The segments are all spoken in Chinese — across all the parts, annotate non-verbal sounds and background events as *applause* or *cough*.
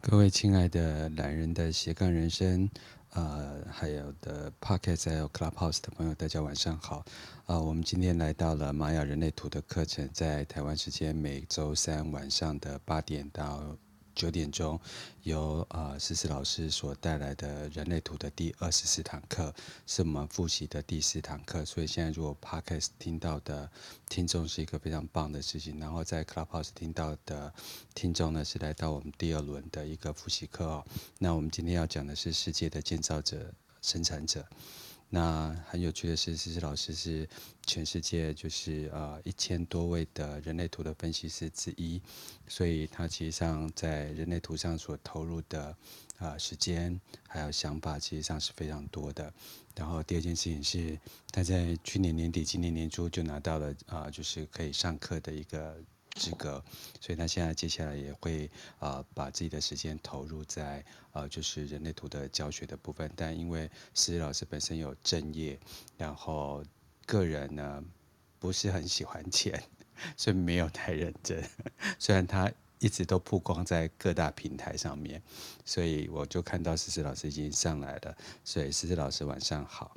各位亲爱的懒人的斜杠人生，呃，还有的 Podcast 还有 Clubhouse 的朋友，大家晚上好。啊、我们今天来到了玛雅人类图的课程，在台湾时间每周三晚上的八点到九点钟，由呃思思老师所带来的人类图的第二十四堂课，是我们复习的第四堂课。所以现在如果 Podcast 听到的听众是一个非常棒的事情，然后在 Clubhouse 听到的听众呢，是来到我们第二轮的一个复习课哦。那我们今天要讲的是世界的建造者、生产者。那很有趣的是，思思老师是全世界就是呃一千多位的人类图的分析师之一，所以他其实上在人类图上所投入的啊、时间还有想法，其实上是非常多的。然后第二件事情是，他在去年年底、今年年初就拿到了啊、就是可以上课的一个。资格，所以他现在接下来也会啊、呃、把自己的时间投入在呃就是人类图的教学的部分，但因为思思老师本身有正业，然后个人呢不是很喜欢钱，*laughs* 所以没有太认真。虽然他一直都曝光在各大平台上面，所以我就看到思思老师已经上来了，所以思思老师晚上好。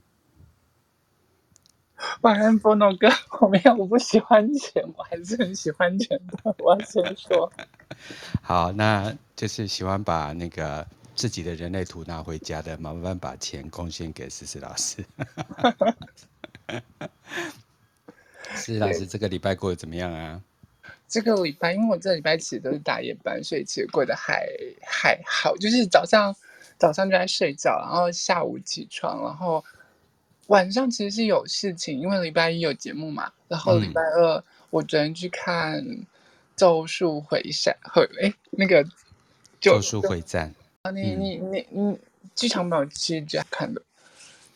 晚安，Bono 哥。我没有，我不喜欢钱，我还是很喜欢钱的。我要先说。*laughs* 好，那就是喜欢把那个自己的人类图拿回家的，麻烦把钱贡献给思思老师。思思老师，这个礼拜过得怎么样啊？这个礼拜，因为我这礼拜其实都是大夜班，所以其实过得还还好。就是早上早上就在睡觉，然后下午起床，然后。晚上其实是有事情，因为礼拜一有节目嘛。然后礼拜二、嗯、我昨天去看《咒术回战》和哎那个《咒术回战》啊，你你你你剧场版其实蛮好看的，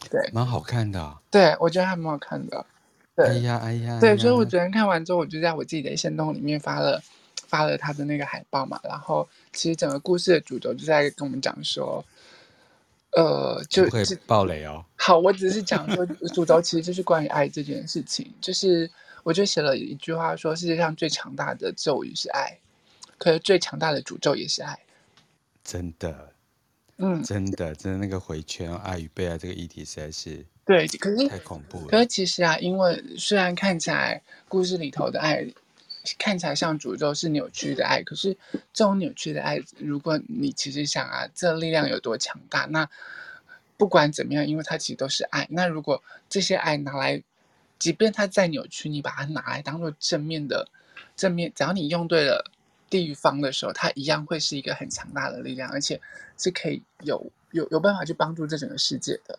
对，蛮好看的。对，我觉得还蛮好看的。对哎呀哎呀，对，所以我昨天看完之后，我就在我自己的限动里面发了发了他的那个海报嘛。然后其实整个故事的主轴就在跟我们讲说。呃，就会暴雷哦。*laughs* 好，我只是讲说，主轴其实就是关于爱这件事情。就是我就写了一句话说，世界上最强大的咒语是爱，可是最强大的诅咒也是爱。真的，嗯，真的，真的那个回圈爱与被爱这个议题实在是对，可是太恐怖了。可是其实啊，因为虽然看起来故事里头的爱。看起来像诅咒是扭曲的爱，可是这种扭曲的爱，如果你其实想啊，这力量有多强大，那不管怎么样，因为它其实都是爱。那如果这些爱拿来，即便它再扭曲，你把它拿来当做正面的正面，只要你用对了地方的时候，它一样会是一个很强大的力量，而且是可以有有有办法去帮助这整个世界的。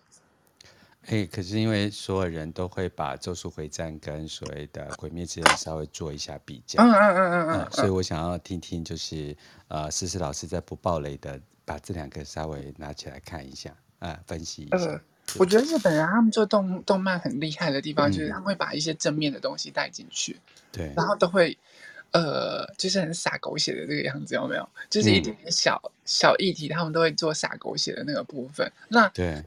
哎，可是因为所有人都会把《咒术回战》跟所谓的《鬼灭之刃》稍微做一下比较，嗯嗯嗯嗯嗯，所以我想要听听，就是呃，思思老师在不暴雷的，把这两个稍微拿起来看一下，啊、呃，分析一下。呃、我觉得日本人他们做动动漫很厉害的地方，就是他们会把一些正面的东西带进去，对、嗯，然后都会呃，就是很洒狗血的这个样子，有没有？就是一点点小、嗯、小议题，他们都会做洒狗血的那个部分。那对。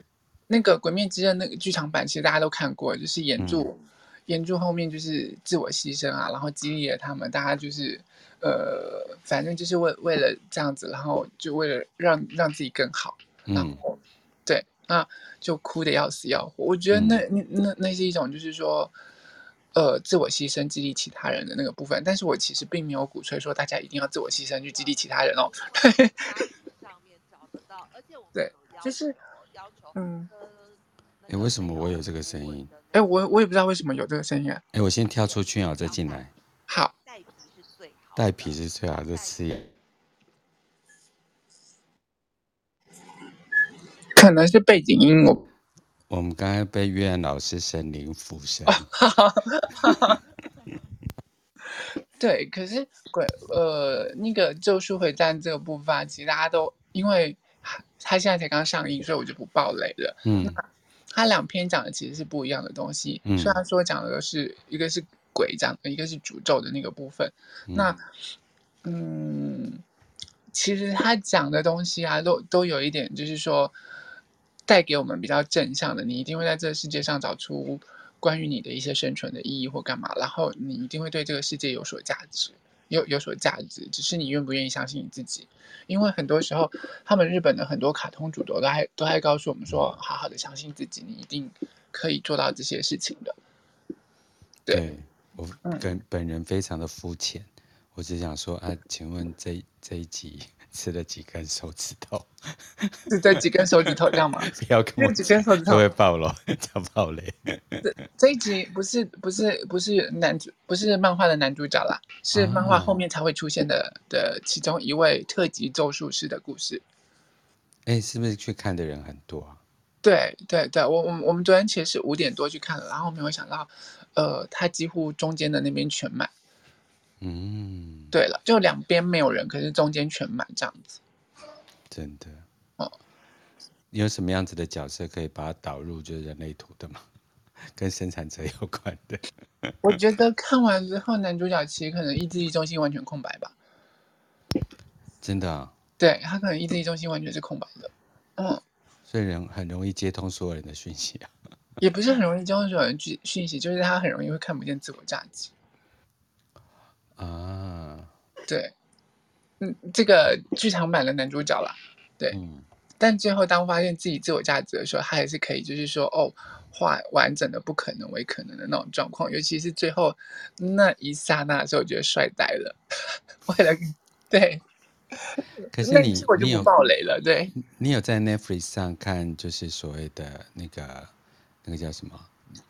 那个《鬼灭之刃》那个剧场版，其实大家都看过，就是炎柱，炎柱、嗯、后面就是自我牺牲啊，然后激励了他们，大家就是，呃，反正就是为为了这样子，然后就为了让让自己更好，然后，嗯、对，那就哭的要死要活。我觉得那、嗯、那那那是一种就是说，呃，自我牺牲激励其他人的那个部分。但是我其实并没有鼓吹说大家一定要自我牺牲去激励其他人哦。对，就是。嗯，哎，为什么我有这个声音？哎，我我也不知道为什么有这个声音啊。哎，我先跳出去，然后再进来。好，带皮是最好的吃。可能是背景音我。我们刚才被月亮老师神灵附身。*laughs* 对，可是鬼呃那个咒术回战这个部分，其实大家都因为。他现在才刚上映，所以我就不爆雷了。嗯，他两篇讲的其实是不一样的东西。嗯，虽然说讲的是一个是鬼讲的，一个是诅咒的那个部分。嗯，那，嗯，其实他讲的东西啊，都都有一点，就是说带给我们比较正向的。你一定会在这个世界上找出关于你的一些生存的意义或干嘛，然后你一定会对这个世界有所价值。有有所价值，只是你愿不愿意相信你自己。因为很多时候，他们日本的很多卡通主角都还都还告诉我们说，好好的相信自己，你一定可以做到这些事情的。对，对我跟本人非常的肤浅，嗯、我只想说啊，请问这这一集。吃了几根手指头？是这几根手指头这样吗？*laughs* 不要跟我几根手指头会爆了，*laughs* 叫爆雷。这这一集不是不是不是男主，不是漫画的男主角啦，是漫画后面才会出现的、啊、的其中一位特级咒术师的故事。哎，是不是去看的人很多啊？对对对，我我我们昨天其实是五点多去看了，然后没有想到，呃，他几乎中间的那边全满。嗯，对了，就两边没有人，可是中间全满这样子。真的哦，你有什么样子的角色可以把它导入就是人类图的吗？*laughs* 跟生产者有关的？*laughs* 我觉得看完之后，男主角其实可能意志力中心完全空白吧。真的啊？对，他可能意志力中心完全是空白的。嗯，所以人很容易接通所有人的讯息啊。*laughs* 也不是很容易接通所有人讯讯息，就是他很容易会看不见自我价值。啊，对，嗯，这个剧场版的男主角啦，对，嗯，但最后当发现自己自我价值的时候，他还是可以，就是说，哦，化完整的不可能为可能的那种状况，尤其是最后那一刹那的时候，我觉得帅呆了。为了对，*laughs* 可是你我就不爆雷了，对，你有在 Netflix 上看，就是所谓的那个那个叫什么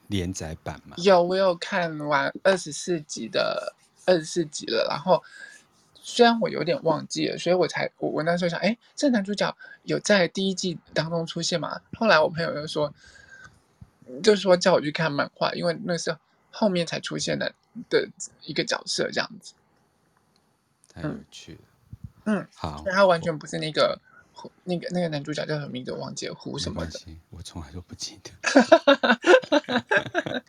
连载版吗？有，我有看完二十四集的。二十四集了，然后虽然我有点忘记了，所以我才我我那时候想，哎，这男主角有在第一季当中出现吗？后来我朋友又说，就是说叫我去看漫画，因为那是后面才出现的的一个角色，这样子。太有趣了，嗯，好，他完全不是那个那个那个男主角叫什么名字？我忘记了，胡什么的？我从来都不记得。*laughs*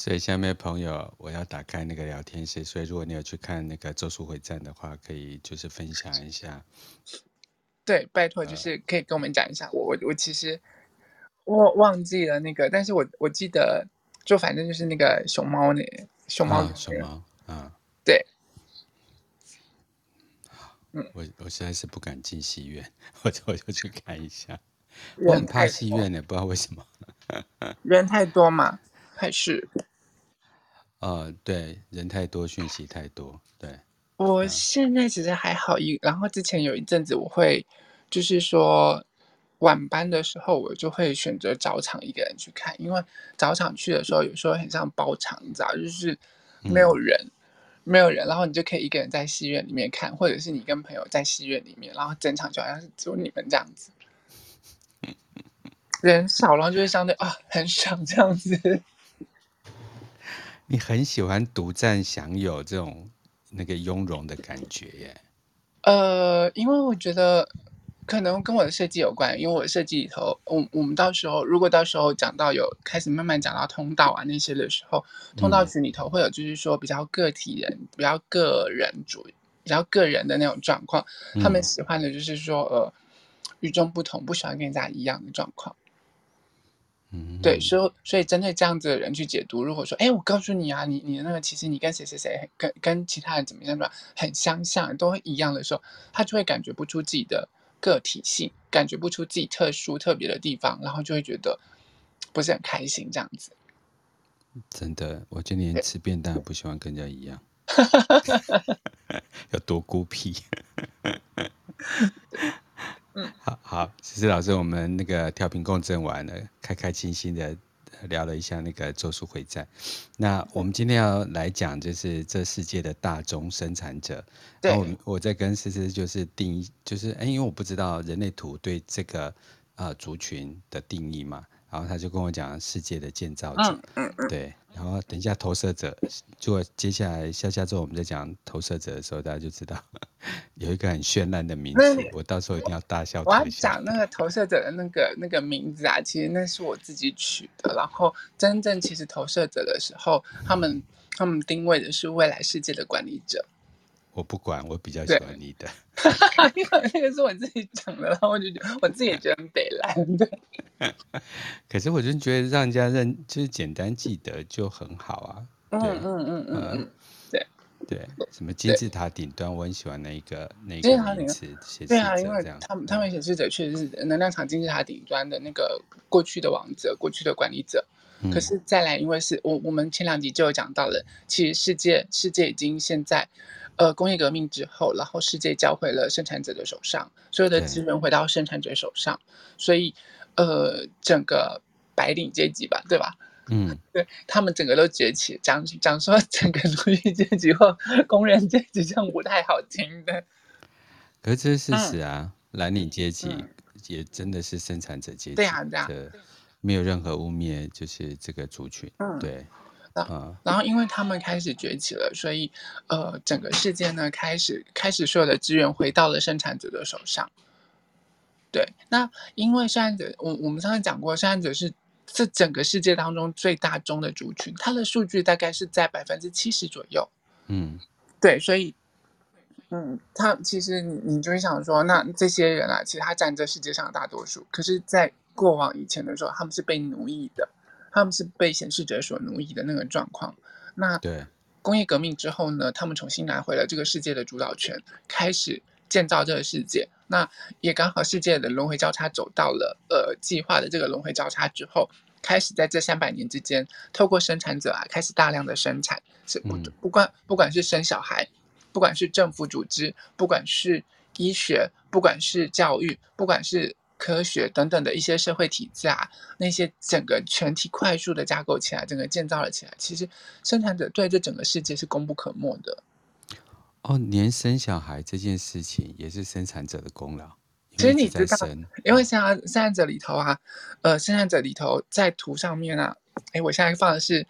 所以下面朋友，我要打开那个聊天室。所以如果你有去看那个《咒术回战》的话，可以就是分享一下。对，拜托，就是可以跟我们讲一下。呃、我我我其实我忘记了那个，但是我我记得，就反正就是那个熊猫那熊猫、啊、熊猫啊，对。嗯，我我实在是不敢进戏院，我就我就去看一下。我很怕戏院呢，不知道为什么。*laughs* 人太多嘛，还是？呃，对，人太多，讯息太多，对。我现在其实还好一，然后之前有一阵子我会，就是说晚班的时候，我就会选择早场一个人去看，因为早场去的时候有时候很像包场，你知道，就是没有人，嗯、没有人，然后你就可以一个人在戏院里面看，或者是你跟朋友在戏院里面，然后整场就好像是只有你们这样子，*laughs* 人少，然后就会相对啊很爽这样子。你很喜欢独占享有这种那个雍容的感觉耶？呃，因为我觉得可能跟我的设计有关，因为我的设计里头，我我们到时候如果到时候讲到有开始慢慢讲到通道啊那些的时候，通道群里头会有就是说比较个体人、嗯、比较个人主、比较个人的那种状况，他们喜欢的就是说呃与众不同，不喜欢跟人家一样的状况。嗯，对，所以所以针对这样子的人去解读，如果说，哎，我告诉你啊，你你的那个其实你跟谁谁谁跟跟其他人怎么样吧，很相像，都一样的时候，他就会感觉不出自己的个体性，感觉不出自己特殊特别的地方，然后就会觉得不是很开心这样子。真的，我今年吃便当不喜欢跟人家一样，*laughs* 有多孤僻。*laughs* 嗯，好好，思思老师，我们那个调频共振完了，开开心心的聊了一下那个《咒术回战》。那我们今天要来讲，就是这世界的大宗生产者。对。然后我我在跟思思就是定义，就是哎，因为我不知道人类图对这个族群的定义嘛，然后他就跟我讲世界的建造者。嗯嗯嗯。对。然后等一下投射者，如果接下来下下周我们在讲投射者的时候，大家就知道 *laughs* 有一个很绚烂的名字，我到时候一定要大笑。我要讲那个投射者的那个那个名字啊，其实那是我自己取的。然后真正其实投射者的时候，他们他们定位的是未来世界的管理者。我不管，我比较喜欢你的，*laughs* 因为那个是我自己讲的，然后我就觉得我自己也觉得很北蓝的。*laughs* 可是我就觉得让人家认，就是简单记得就很好啊。嗯嗯嗯嗯嗯，对对，什么金字塔顶端，我很喜欢那一个那个名词。对啊，因为他们他们显示者确实是能量场金字塔顶端的那个过去的王者，过去的管理者。可是再来，因为是我我们前两集就有讲到了，其实世界世界已经现在，呃，工业革命之后，然后世界交回了生产者的手上，所有的资源回到生产者手上，所以呃，整个白领阶级吧，对吧？嗯，*laughs* 对他们整个都崛起，讲讲说整个 *laughs* 奴隶阶级或工人阶级这样不太好听的。可是这是事实啊，嗯、蓝领阶级也真的是生产者阶级。对啊。对没有任何污蔑，就是这个族群，嗯，对，啊，然后因为他们开始崛起了，所以呃，整个世界呢开始开始所有的资源回到了生产者的手上。对，那因为生产者，我我们上次讲过，生产者是这整个世界当中最大宗的族群，它的数据大概是在百分之七十左右。嗯，对，所以，嗯，他其实你你就会想说，那这些人啊，其实他占这世界上大多数，可是，在过往以前的时候，他们是被奴役的，他们是被显示者所奴役的那个状况。那对工业革命之后呢，他们重新拿回了这个世界的主导权，开始建造这个世界。那也刚好世界的轮回交叉走到了呃计划的这个轮回交叉之后，开始在这三百年之间，透过生产者啊，开始大量的生产，是不不管不管是生小孩，不管是政府组织，不管是医学，不管是教育，不管是。科学等等的一些社会体制啊，那些整个全体快速的架构起来，整个建造了起来。其实生产者对这整个世界是功不可没的。哦，连生小孩这件事情也是生产者的功劳。其实你知道，因为像生产者里头啊，呃，生产者里头在图上面啊，哎，我现在放的是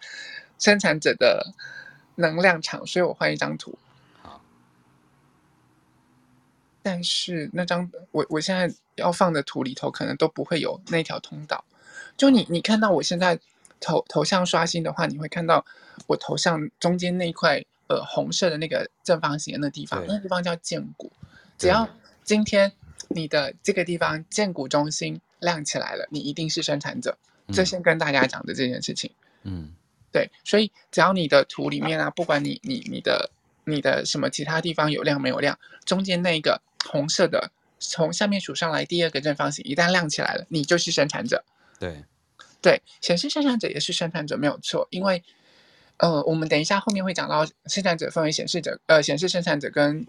生产者的能量场，所以我换一张图。但是那张我我现在要放的图里头可能都不会有那条通道。就你你看到我现在头头像刷新的话，你会看到我头像中间那一块呃红色的那个正方形的那地方，那地方叫荐骨。只要今天你的这个地方荐骨中心亮起来了，你一定是生产者。这先跟大家讲的这件事情。嗯，对，所以只要你的图里面啊，不管你你你的你的什么其他地方有亮没有亮，中间那个。红色的从下面数上来，第二个正方形一旦亮起来了，你就是生产者。对，对，显示生产者也是生产者没有错，因为呃，我们等一下后面会讲到生产者分为显示者、呃显示生产者跟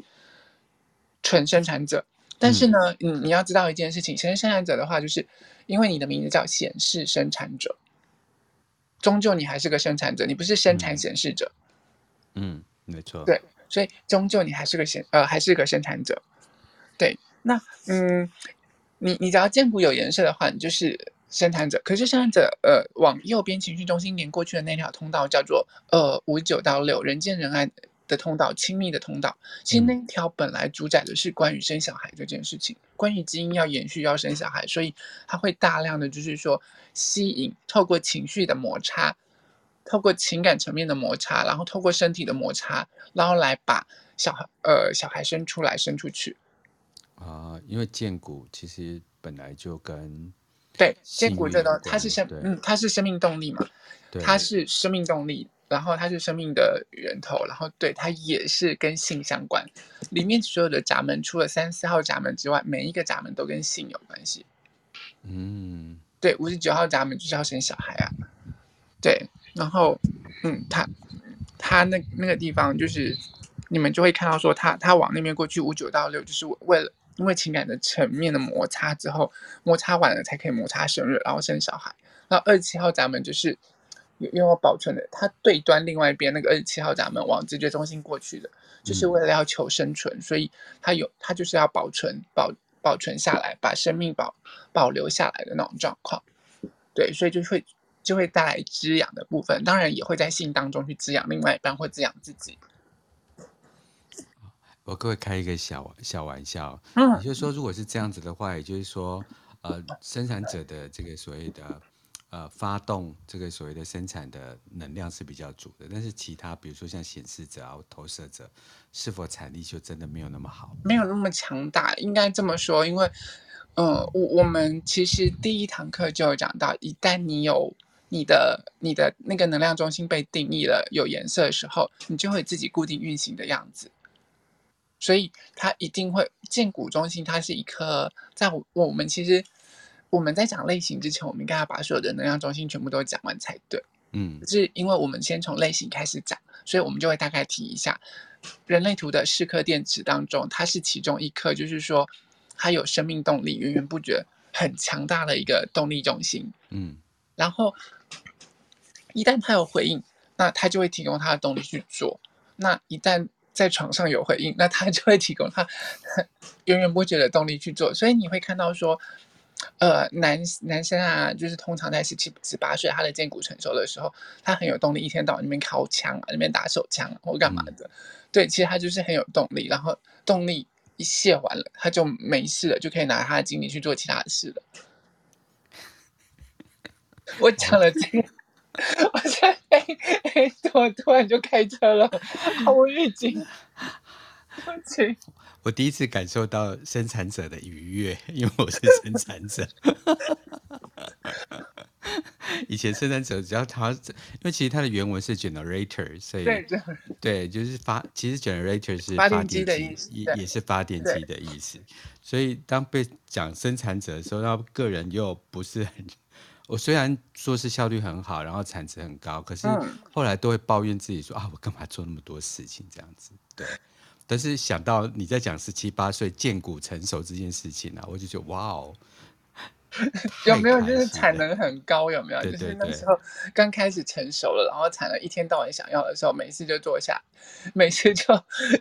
纯生产者。但是呢，嗯，你要知道一件事情，显示生产者的话，就是因为你的名字叫显示生产者，终究你还是个生产者，你不是生产显示者。嗯，嗯，没错。对，所以终究你还是个显呃还是个生产者。对，那嗯，你你只要荐骨有颜色的话，你就是生产者。可是生产者，呃，往右边情绪中心连过去的那条通道叫做呃五九到六人见人爱的通道，亲密的通道。其实那条本来主宰的是关于生小孩这件事情，关于基因要延续要生小孩，所以它会大量的就是说吸引，透过情绪的摩擦，透过情感层面的摩擦，然后透过身体的摩擦，然后来把小孩呃小孩生出来生出去。啊，因为剑骨其实本来就跟对剑骨这个它是生嗯它是生命动力嘛，它是生命动力，然后它是生命的源头，然后对它也是跟性相关。里面所有的闸门，除了三四号闸门之外，每一个闸门都跟性有关系。嗯，对，五十九号闸门就是要生小孩啊。对，然后嗯，它它那那个地方就是你们就会看到说，他他往那边过去五九到六，就是为了。因为情感的层面的摩擦之后，摩擦完了才可以摩擦生日，然后生小孩。然后二十七号闸门就是因为我保存的，它对端另外一边那个二十七号闸门往直觉中心过去的，就是为了要求生存，所以它有它就是要保存保保存下来，把生命保保留下来的那种状况。对，所以就会就会带来滋养的部分，当然也会在性当中去滋养另外一半或滋养自己。我各位开一个小小玩笑，嗯，也就是说，如果是这样子的话，也就是说，呃，生产者的这个所谓的呃发动这个所谓的生产的能量是比较足的，但是其他比如说像显示者啊、投射者，是否产力就真的没有那么好？没有那么强大，应该这么说，因为，呃，我我们其实第一堂课就有讲到，一旦你有你的你的那个能量中心被定义了有颜色的时候，你就会自己固定运行的样子。所以它一定会建骨中心，它是一颗在我我们其实我们在讲类型之前，我们应该要把所有的能量中心全部都讲完才对。嗯，是因为我们先从类型开始讲，所以我们就会大概提一下人类图的四颗电池当中，它是其中一颗，就是说它有生命动力，源源不绝、很强大的一个动力中心。嗯，然后一旦它有回应，那它就会提供它的动力去做。那一旦在床上有回应，那他就会提供他源源不绝的动力去做。所以你会看到说，呃，男男生啊，就是通常在十七、十八岁，他的肩骨成熟的时候，他很有动力，一天到晚那边敲枪啊，那边打手枪啊或干嘛的。嗯、对，其实他就是很有动力，然后动力一泄完了，他就没事了，就可以拿他的精力去做其他的事了。*laughs* 我讲了这个。*laughs* 我现在哎哎，怎么突然就开车了？毫无预警。对不起。*laughs* 我第一次感受到生产者的愉悦，因为我是生产者。*laughs* 以前生产者只要他，因为其实它的原文是 generator，所以对对，就是发。其实 generator 是发电机的意思，也也是发电机的意思。所以当被讲生产者的时候，他个人又不是很。我虽然说是效率很好，然后产值很高，可是后来都会抱怨自己说、嗯、啊，我干嘛做那么多事情这样子？对。但是想到你在讲十七八岁见骨成熟这件事情啊，我就觉得哇哦，有没有就是产能很高？有没有？就是那时候刚开始成熟了，然后产能一天到晚想要的时候，每次就坐下，每次就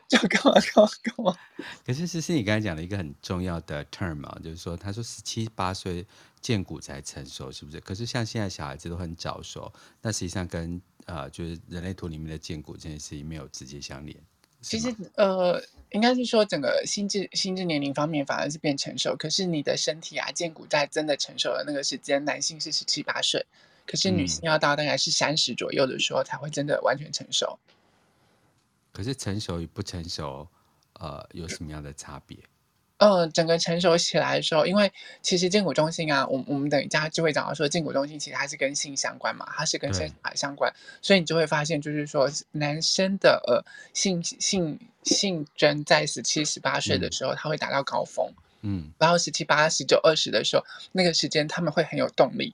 就干嘛干嘛干嘛。可是其实你刚才讲了一个很重要的 term 啊，就是说他说十七八岁。荐骨才成熟，是不是？可是像现在小孩子都很早熟，那实际上跟呃，就是人类图里面的建骨这件事情没有直接相连。其实呃，应该是说整个心智心智年龄方面反而是变成熟，可是你的身体啊，建骨在真的成熟的那个时间，男性是十七八岁，可是女性要到大概是三十左右的时候才会真的完全成熟。嗯、可是成熟与不成熟，呃，有什么样的差别？嗯，整个成熟起来的时候，因为其实荐骨中心啊，我我们等一下就会讲到说，荐骨中心其实它是跟性相关嘛，它是跟生小孩相关，所以你就会发现，就是说男生的呃性性性征在十七、十八岁的时候，他会达到高峰，嗯，然后十七、八、十九、二十的时候，那个时间他们会很有动力，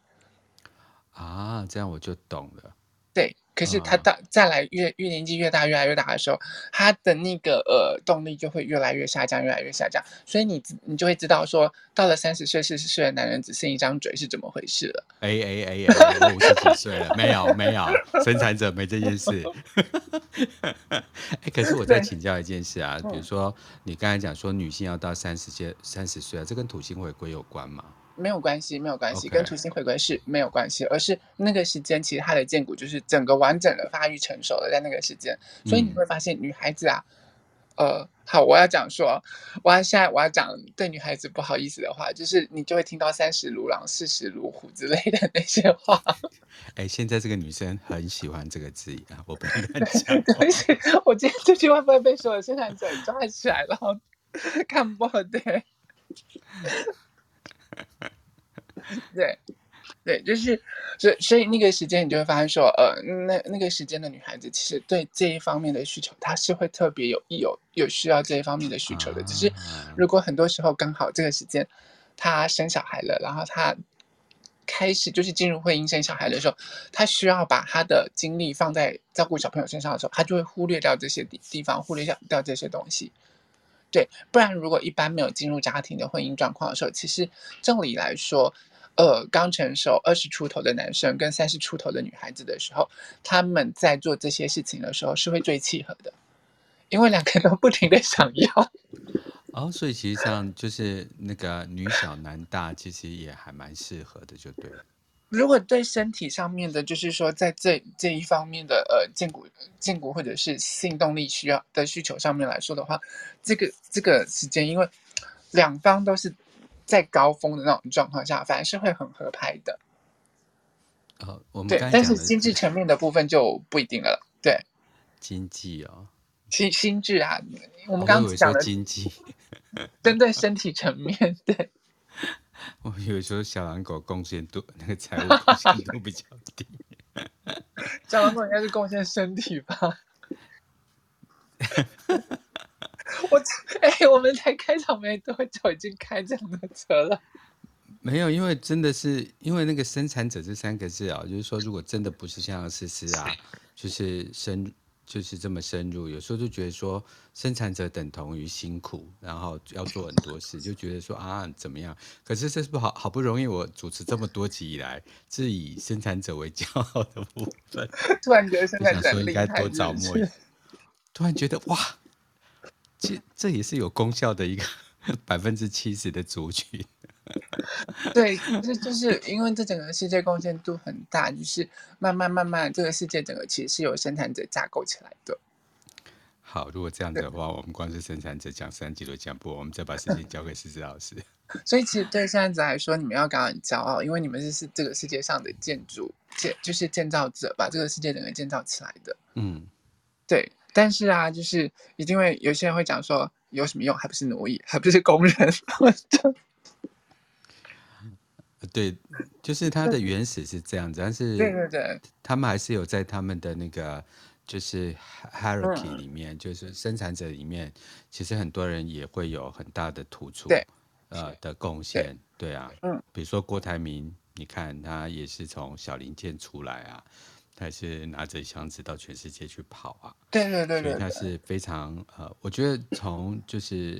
啊，这样我就懂了，对。可是他到再来越越年纪越大越来越大的时候，他的那个呃动力就会越来越下降，越来越下降。所以你你就会知道说，到了三十岁四十岁的男人只剩一张嘴是怎么回事了。哎哎哎哎，我五十几岁了，没有没有，生产者没这件事。*laughs* 哎，可是我再请教一件事啊，比如说你刚才讲说女性要到三十岁三十岁啊，这跟土星回归有关吗？没有关系，没有关系.跟土星回归是没有关系，而是那个时间，其实她的荐骨就是整个完整的发育成熟了，在那个时间，所以你会发现女孩子啊，嗯、呃，好，我要讲说，我要现在我要讲对女孩子不好意思的话，就是你就会听到三十如狼，四十如虎之类的那些话。*laughs* 哎，现在这个女生很喜欢这个字眼啊，我不能讲。*laughs* 我今天这句话会不会被所有生产者抓起来然后 *laughs* 看不对。对，对，就是，所以，所以那个时间你就会发现说，呃，那那个时间的女孩子其实对这一方面的需求，她是会特别有有有需要这一方面的需求的。只是如果很多时候刚好这个时间她生小孩了，然后她开始就是进入婚姻生小孩的时候，她需要把她的精力放在照顾小朋友身上的时候，她就会忽略掉这些地地方，忽略掉掉这些东西。对，不然如果一般没有进入家庭的婚姻状况的时候，其实正理来说，呃，刚成熟二十出头的男生跟三十出头的女孩子的时候，他们在做这些事情的时候是会最契合的，因为两个人都不停的想要。*laughs* 哦，所以其实上就是那个女小男大，其实也还蛮适合的，就对了。如果对身体上面的，就是说在这这一方面的呃荐骨荐骨或者是性动力需要的需求上面来说的话，这个这个时间，因为两方都是在高峰的那种状况下，反而是会很合拍的。呃，我们对，但是心智层面的部分就不一定了。对，经济哦，心心智啊，我们刚刚讲的经济，针对身体层面，对。我有时候小狼狗贡献度那个财务贡献度比较低。*laughs* 小狼狗应该是贡献身体吧？*laughs* *laughs* 我哎、欸，我们才开场没多久，已经开这样的车了。没有，因为真的是因为那个生产者这三个字啊，就是说，如果真的不是像思思啊，就是深，就是这么深入，有时候就觉得说，生产者等同于辛苦，然后要做很多事，就觉得说啊怎么样？可是这是不好，好不容易我主持这么多集以来，是以生产者为骄傲的部分，*laughs* 突然觉得生产者应该多找莫，*laughs* 突然觉得哇，这这也是有功效的一个 *laughs* 百分之七十的族群。*laughs* 对，这就是因为这整个世界贡献度很大，就是慢慢慢慢，这个世界整个其实是由生产者架构起来的。好，如果这样的话，我们光是生产者讲三集都讲不完，我们再把事情交给思思老师。*laughs* 所以其实对生产者来说，你们要感到很骄傲，因为你们是是这个世界上的建筑建，就是建造者，把这个世界整个建造起来的。嗯，对。但是啊，就是一定会有些人会讲说，有什么用？还不是奴役，还不是工人。*laughs* 对，就是它的原始是这样子，但是对对对，他们还是有在他们的那个就是 hierarchy 里面，嗯、就是生产者里面，其实很多人也会有很大的突出，对，呃的贡献，对，对啊，嗯，比如说郭台铭，你看他也是从小零件出来啊。他是拿着箱子到全世界去跑啊，对对对，对，所以他是非常呃，我觉得从就是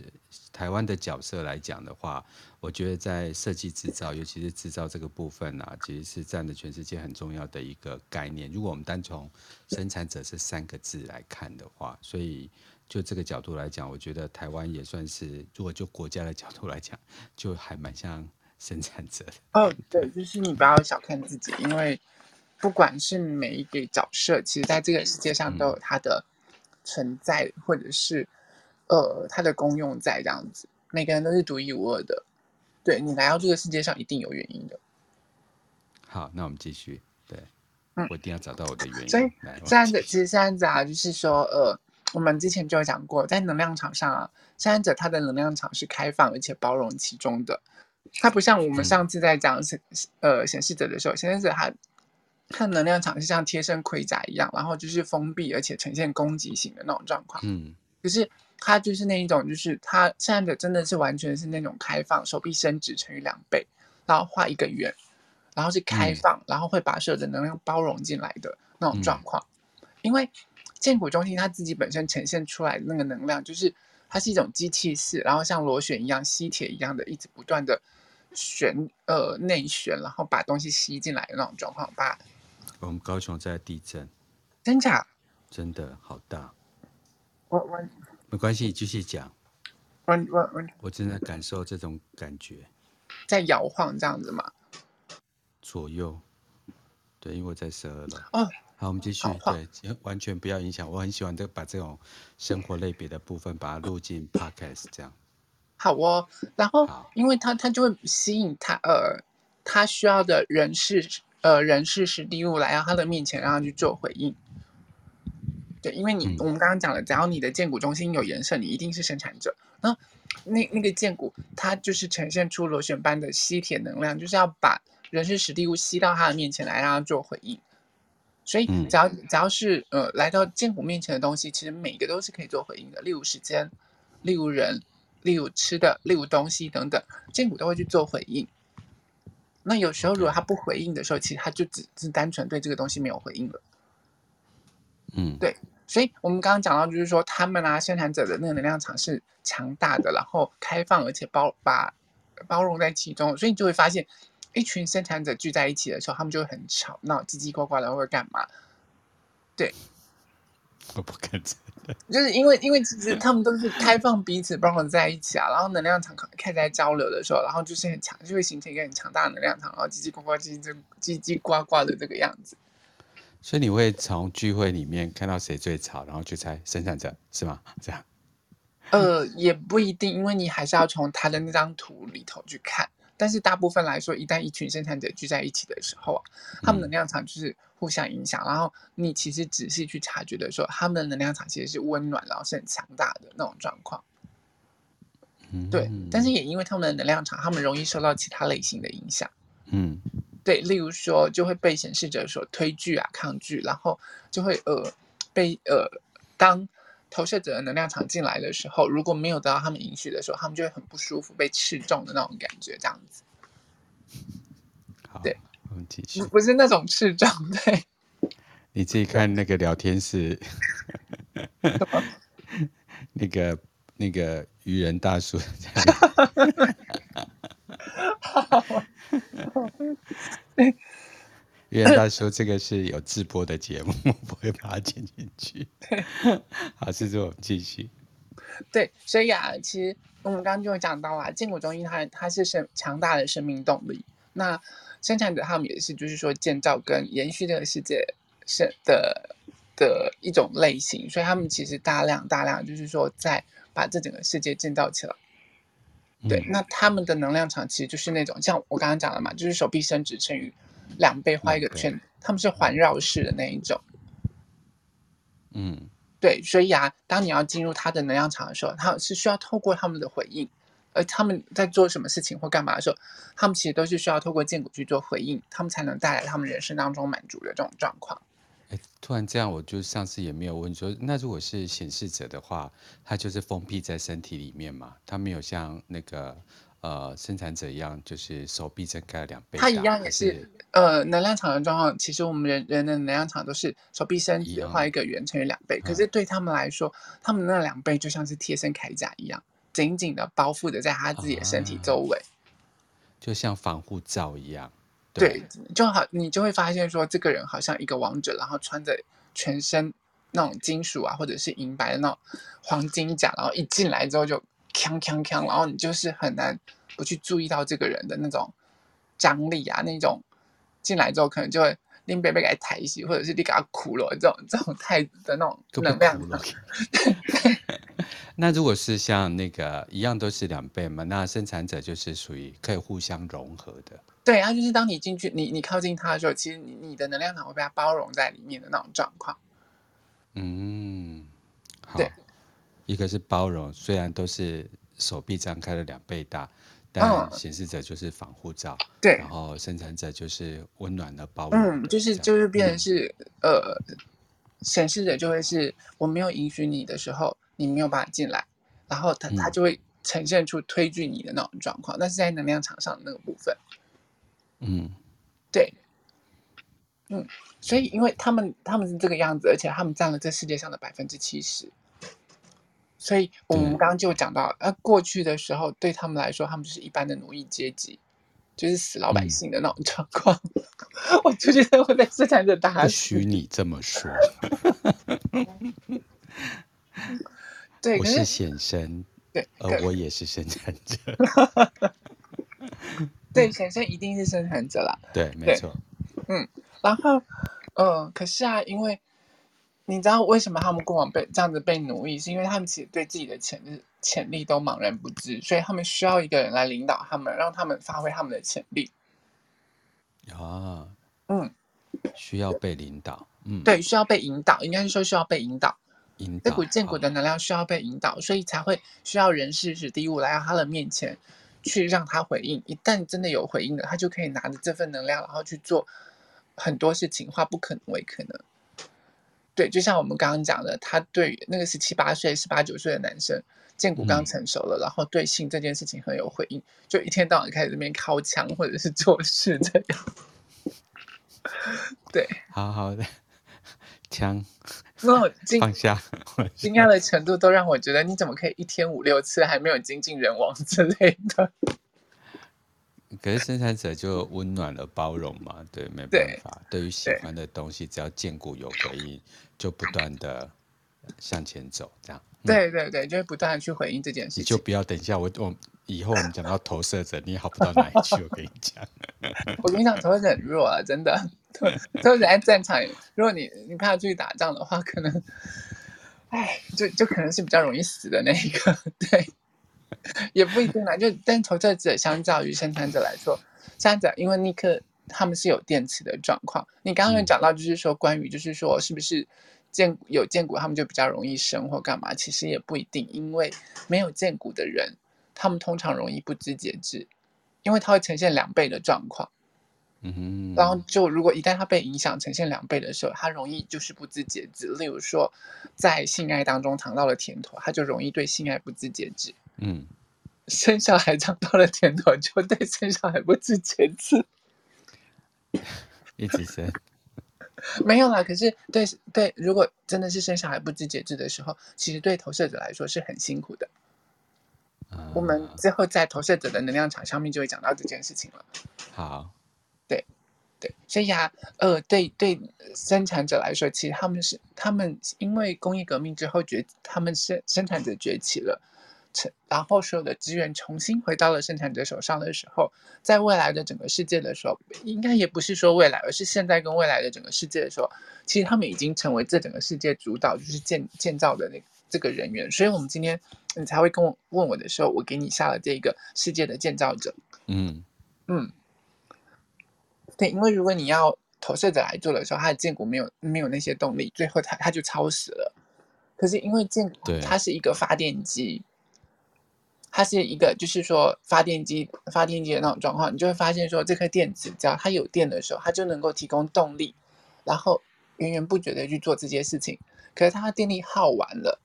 台湾的角色来讲的话，我觉得在设计制造，尤其是制造这个部分啊，其实是占了全世界很重要的一个概念。如果我们单从生产者这三个字来看的话，所以就这个角度来讲，我觉得台湾也算是，如果就国家的角度来讲，就还蛮像生产者的。哦，对，就是你不要小看自己，因为。不管是每一个角色，其实在这个世界上都有它的存在，或者是呃它的功用在这样子。每个人都是独一无二的，对，你来到这个世界上一定有原因的。好，那我们继续。对，嗯，我一定要找到我的原因。所以这样子，其实这样子啊，就是说，呃，我们之前就有讲过，在能量场上啊，生产者他的能量场是开放而且包容其中的。它不像我们上次在讲显、嗯、呃显示者的时候，显示者他。它能量场是像贴身盔甲一样，然后就是封闭，而且呈现攻击型的那种状况。嗯，可是它就是那一种，就是它现在的真的是完全是那种开放，手臂伸直乘以两倍，然后画一个圆，然后是开放，嗯、然后会把所有的能量包容进来的那种状况。嗯、因为建骨中心它自己本身呈现出来的那个能量，就是它是一种机器式，然后像螺旋一样、吸铁一样的，一直不断的旋呃内旋，然后把东西吸进来的那种状况，把。我们高雄在地震，真假？真的好大。我我没关系，继续讲。我我我我正在感受这种感觉，在摇晃这样子吗？左右，对，因为我在十二楼。哦，好，我们继续。对，完全不要影响。我很喜欢这把这种生活类别的部分把它录进 podcast 这样。好哦，然后因为它它就会吸引他呃，他需要的人事。呃，人事时地物来到他的面前，让他去做回应。对，因为你、嗯、我们刚刚讲了，只要你的荐骨中心有颜色，你一定是生产者。那那那个荐骨，它就是呈现出螺旋般的吸铁能量，就是要把人事史蒂物吸到他的面前来，让他做回应。所以只要只要是呃来到荐骨面前的东西，其实每个都是可以做回应的。例如时间，例如人，例如吃的，例如东西等等，荐骨都会去做回应。那有时候，如果他不回应的时候，其实他就只是单纯对这个东西没有回应了。嗯，对。所以我们刚刚讲到，就是说他们啊，生产者的那个能量场是强大的，然后开放，而且包把包容在其中，所以你就会发现，一群生产者聚在一起的时候，他们就会很吵闹、叽叽呱呱的，会干嘛？对。我不敢承认。就是因为，因为其实他们都是开放彼此包容在一起啊，然后能量场开始在交流的时候，然后就是很强，就会形成一个很强大的能量场，然后叽叽呱呱、叽叽叽叽呱呱的这个样子。所以你会从聚会里面看到谁最吵，然后去猜生产者是吗？*laughs* 这样？呃，也不一定，因为你还是要从他的那张图里头去看。但是大部分来说，一旦一群生产者聚在一起的时候啊，他们能量场就是。互相影响，然后你其实仔细去察觉的时候，他们的能量场其实是温暖，然后是很强大的那种状况。嗯，对，但是也因为他们的能量场，他们容易受到其他类型的影响。嗯，对，例如说就会被显示者所推拒啊、抗拒，然后就会呃被呃当投射者的能量场进来的时候，如果没有得到他们允许的时候，他们就会很不舒服，被刺中的那种感觉，这样子。好，对，我们继续。不是那种刺中，对。*laughs* 你自己看那个聊天室，*laughs* 那个那个愚人大叔。*laughs* 愚人大叔，这个是有直播的节目，*laughs* 不会把它剪进去。*laughs* 好，是这种继续。*laughs* 对，所以啊，其实我们刚刚就有讲到啊，建国中心它它是生强大的生命动力。那生产者他们也是，就是说建造跟延续这个世界。是的的一种类型，所以他们其实大量大量就是说在把这整个世界建造起来。对，那他们的能量场其实就是那种像我刚刚讲的嘛，就是手臂伸直乘以两倍画一个圈，他们是环绕式的那一种。嗯，对，所以啊，当你要进入他的能量场的时候，他是需要透过他们的回应，而他们在做什么事情或干嘛的时候，他们其实都是需要透过建骨去做回应，他们才能带来他们人生当中满足的这种状况。哎，突然这样，我就上次也没有问说，那如果是显示者的话，他就是封闭在身体里面嘛？他没有像那个呃生产者一样，就是手臂睁开了两倍。他一样也是，是呃能量场的状况，其实我们人人的能量场都是手臂伸直画一个圆乘以两倍，可是对他们来说，嗯、他们那两倍就像是贴身铠甲一样，紧紧的包覆着在他自己的身体周围，啊、就像防护罩一样。对，就好，你就会发现说，这个人好像一个王者，然后穿着全身那种金属啊，或者是银白的那种黄金甲，然后一进来之后就锵锵锵，然后你就是很难不去注意到这个人的那种张力啊，那种进来之后可能就会拎贝贝给他抬起，或者是你给他哭了这种这种态度的那种能量。*laughs* *laughs* 那如果是像那个一样都是两倍嘛，那生产者就是属于可以互相融合的。对，然后就是当你进去，你你靠近他的时候，其实你你的能量场会被他包容在里面的那种状况。嗯，好。对，一个是包容，虽然都是手臂张开了两倍大，但显示者就是防护罩。对、嗯，然后生产者就是温暖的包容的。嗯，就是就是变成是、嗯、呃，显示者就会是我没有允许你的时候。你没有办法进来，然后他他就会呈现出推拒你的那种状况，那、嗯、是在能量场上的那个部分。嗯，对，嗯，所以因为他们他们是这个样子，而且他们占了这世界上的百分之七十，所以我们刚刚就讲到，呃，过去的时候对他们来说，他们就是一般的奴役阶级，就是死老百姓的那种状况。嗯、*laughs* 我就觉得我在生产者打死，不 *laughs* 许你这么说。*laughs* 对，我是显生，对，呃我也是生产者。对，显生一定是生产者啦。对，没错。嗯，然后，呃，可是啊，因为你知道为什么他们过往被这样子被奴役，是因为他们其实对自己的潜力潜力都茫然不知，所以他们需要一个人来领导他们，让他们发挥他们的潜力。啊，嗯，需要被领导，嗯，对，需要被引导，应该是说需要被引导。这股荐骨的能量需要被引导，所以才会需要人事时地物来到他的面前，去让他回应。一旦真的有回应了，他就可以拿着这份能量，然后去做很多事情，化不可能为可能。对，就像我们刚刚讲的，他对那个十七八岁、十八九岁的男生，荐骨刚成熟了，嗯，然后对性这件事情很有回应，就一天到晚开始这边靠墙或者是做事这样。对，好好的。枪，那我放下，惊讶的程度都让我觉得，你怎么可以一天五六次还没有精尽人亡之类的？可是生产者就温暖了包容嘛，对，没办法，对于喜欢的东西，只要见骨有回应，就不断的向前走，这样。对对对，就会不断的去回应这件事情。你就不要等一下，我我以后我们讲到投射者，你也好不到哪里去。我跟你讲，*laughs* 我跟你讲，投射者很弱啊，真的。投 *laughs* 射者在战场，如果你你怕他出去打仗的话，可能，哎，就就可能是比较容易死的那一个。*laughs* 对，*laughs* 也不一定啦。就但投射者相较于生产者来说，生产者因为尼克他们是有电池的状况。你刚刚有讲到，就是说关于就是说是不是？荐有荐骨，他们就比较容易生或干嘛？其实也不一定，因为没有荐骨的人，他们通常容易不知节制，因为它会呈现两倍的状况。嗯哼，然后就如果一旦他被影响呈现两倍的时候，他容易就是不知节制。例如说，在性爱当中尝到了甜头，他就容易对性爱不知节制。嗯，生小孩尝到了甜头，就对生小孩不知节制。*laughs* 一直生，*laughs* 没有啦。可是对对，如果真的是生小孩不知节制的时候，其实对投射者来说是很辛苦的。啊、我们之后在投射者的能量场上面就会讲到这件事情了。好。对对，所以啊，呃，对对，生产者来说，其实他们是他们因为工业革命之后崛，他们生生产者崛起了，成然后所有的资源重新回到了生产者手上的时候，在未来的整个世界的时候，应该也不是说未来，而是现在跟未来的整个世界的时候，其实他们已经成为这整个世界主导，就是建建造的那这个人员。所以，我们今天你才会跟我问我的时候，我给你下了这个世界的建造者。嗯嗯。对，因为如果你要投射者来做的时候，他的建骨没有没有那些动力，最后他他就超时了。可是因为建骨它是一个发电机，它是一个就是说发电机发电机的那种状况，你就会发现说这颗电池只要它有电的时候，它就能够提供动力，然后源源不绝的去做这些事情。可是它的电力耗完了，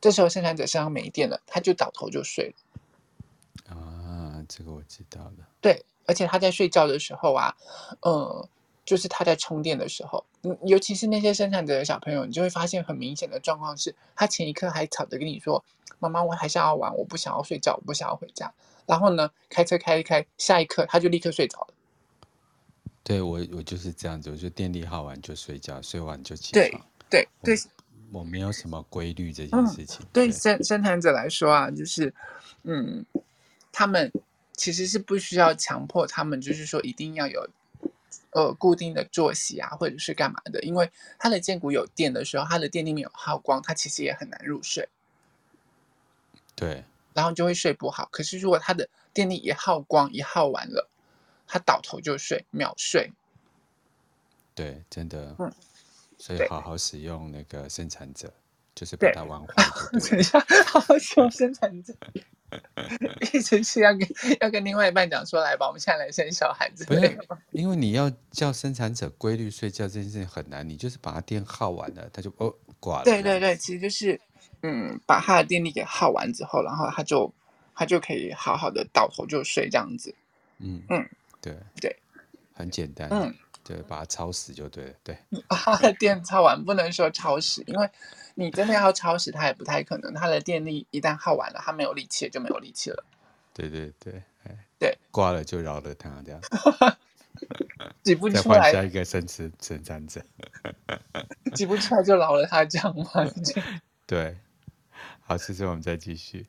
这时候生产者身上没电了，他就倒头就睡了。啊，这个我知道了。对。而且他在睡觉的时候啊，呃，就是他在充电的时候，嗯，尤其是那些生产者的小朋友，你就会发现很明显的状况是，他前一刻还吵着跟你说：“妈妈，我还想要玩，我不想要睡觉，我不想要回家。”然后呢，开车开一开，下一刻他就立刻睡着了。对，我我就是这样子，我就电力耗完就睡觉，睡完就起床。对对对，我没有什么规律这件事情。嗯、对生生产者来说啊，就是嗯，他们。其实是不需要强迫他们，就是说一定要有，呃，固定的作息啊，或者是干嘛的。因为他的荐骨有电的时候，他的电力没有耗光，他其实也很难入睡。对。然后就会睡不好。可是如果他的电力一耗光，一耗完了，他倒头就睡，秒睡。对，真的。嗯。所以好好使用那个生产者，就是把它玩坏。*laughs* 等一下，好好使用生产者。*laughs* 意思是要跟要跟另外一半讲说，来吧，我们现在来生小孩子。*laughs* 因为你要叫生产者规律睡觉这件事情很难，你就是把它电耗完了，他就哦挂了。对对对，其实就是嗯，把他的电力给耗完之后，然后他就他就可以好好的倒头就睡这样子。嗯嗯，对对，很简单。嗯，对，把它超死就对了。对，把 *laughs* 他的电超完，不能说超死，因为。你真的要超时，它也不太可能。它的电力一旦耗完了，它没有力气，就没有力气了。对对对，对，挂了就饶了它，这样。*laughs* 挤不出来，下一个生殖生产者。*laughs* 挤不出来就饶了它，这样吗？对。好，其实我们再继续。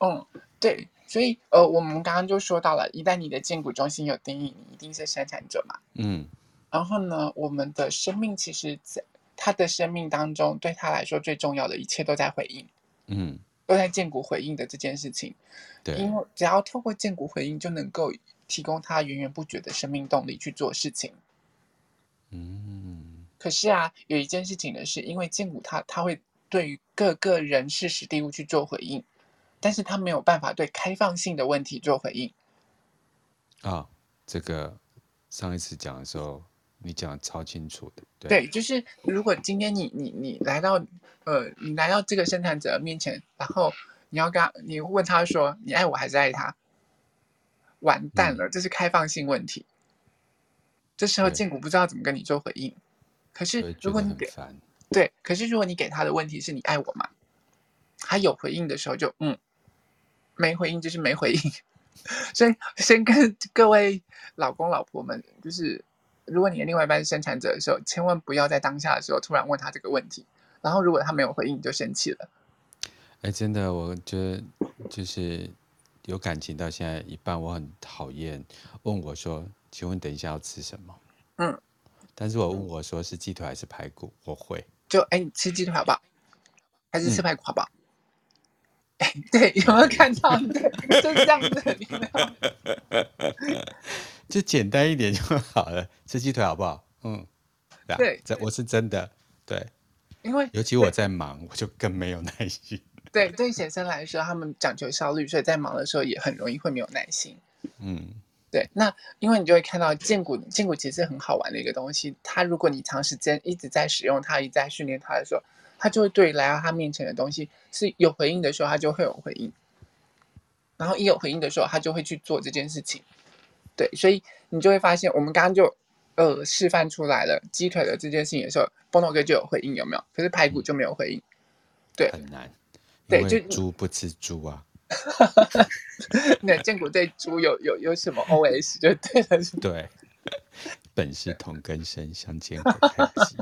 嗯，对，所以呃，我们刚刚就说到了，一旦你的荐骨中心有定义，你一定是生产者嘛。嗯。然后呢，我们的生命其实在。他的生命当中，对他来说最重要的一切都在回应，嗯，都在荐骨回应的这件事情。对，因为只要透过荐骨回应，就能够提供他源源不绝的生命动力去做事情。嗯，可是啊，有一件事情的是，因为荐骨他他会对于各个人事实地物去做回应，但是他没有办法对开放性的问题做回应。啊，这个上一次讲的时候。你讲的超清楚的，对，对，就是如果今天你你你来到呃，你来到这个生产者面前，然后你要跟他，你问他说，你爱我还是爱他？完蛋了，嗯、这是开放性问题。这时候建谷不知道怎么跟你做回应。可是如果你给，对，可是如果你给他的问题是你爱我吗？他有回应的时候就嗯，没回应就是没回应。*laughs* 所以先跟各位老公老婆们就是。如果你的另外一半是生产者的时候，千万不要在当下的时候突然问他这个问题。然后，如果他没有回应，你就生气了。哎，真的，我觉得就是有感情到现在一半，我很讨厌问我说：“请问等一下要吃什么？”嗯。但是我问我说是鸡腿还是排骨，我会。就哎，你吃鸡腿好不好？还是吃排骨好不好？*laughs* 对，有没有看到？对，*laughs* 就是这样子？*laughs* 就简单一点就好了，吃鸡腿好不好？嗯，对，这我是真的对，因为尤其我在忙，我就更没有耐心。对，对学生来说，他们讲求效率，所以在忙的时候也很容易会没有耐心。嗯，对。那因为你就会看到剑骨，剑骨其实是很好玩的一个东西。它如果你长时间一直在使用它，一直在训练它的时候，它就会对来到他面前的东西是有回应的时候，他就会有回应。然后一有回应的时候，他就会去做这件事情。对，所以你就会发现，我们刚刚就呃示范出来了鸡腿的这件事情的时候，Bono 哥就有回应，有没有？可是排骨就没有回应。对，很难。对，就猪不吃猪啊。*laughs* 那荐骨对猪有有有什么 OS 就对了。对，本是同根生，相煎何太急。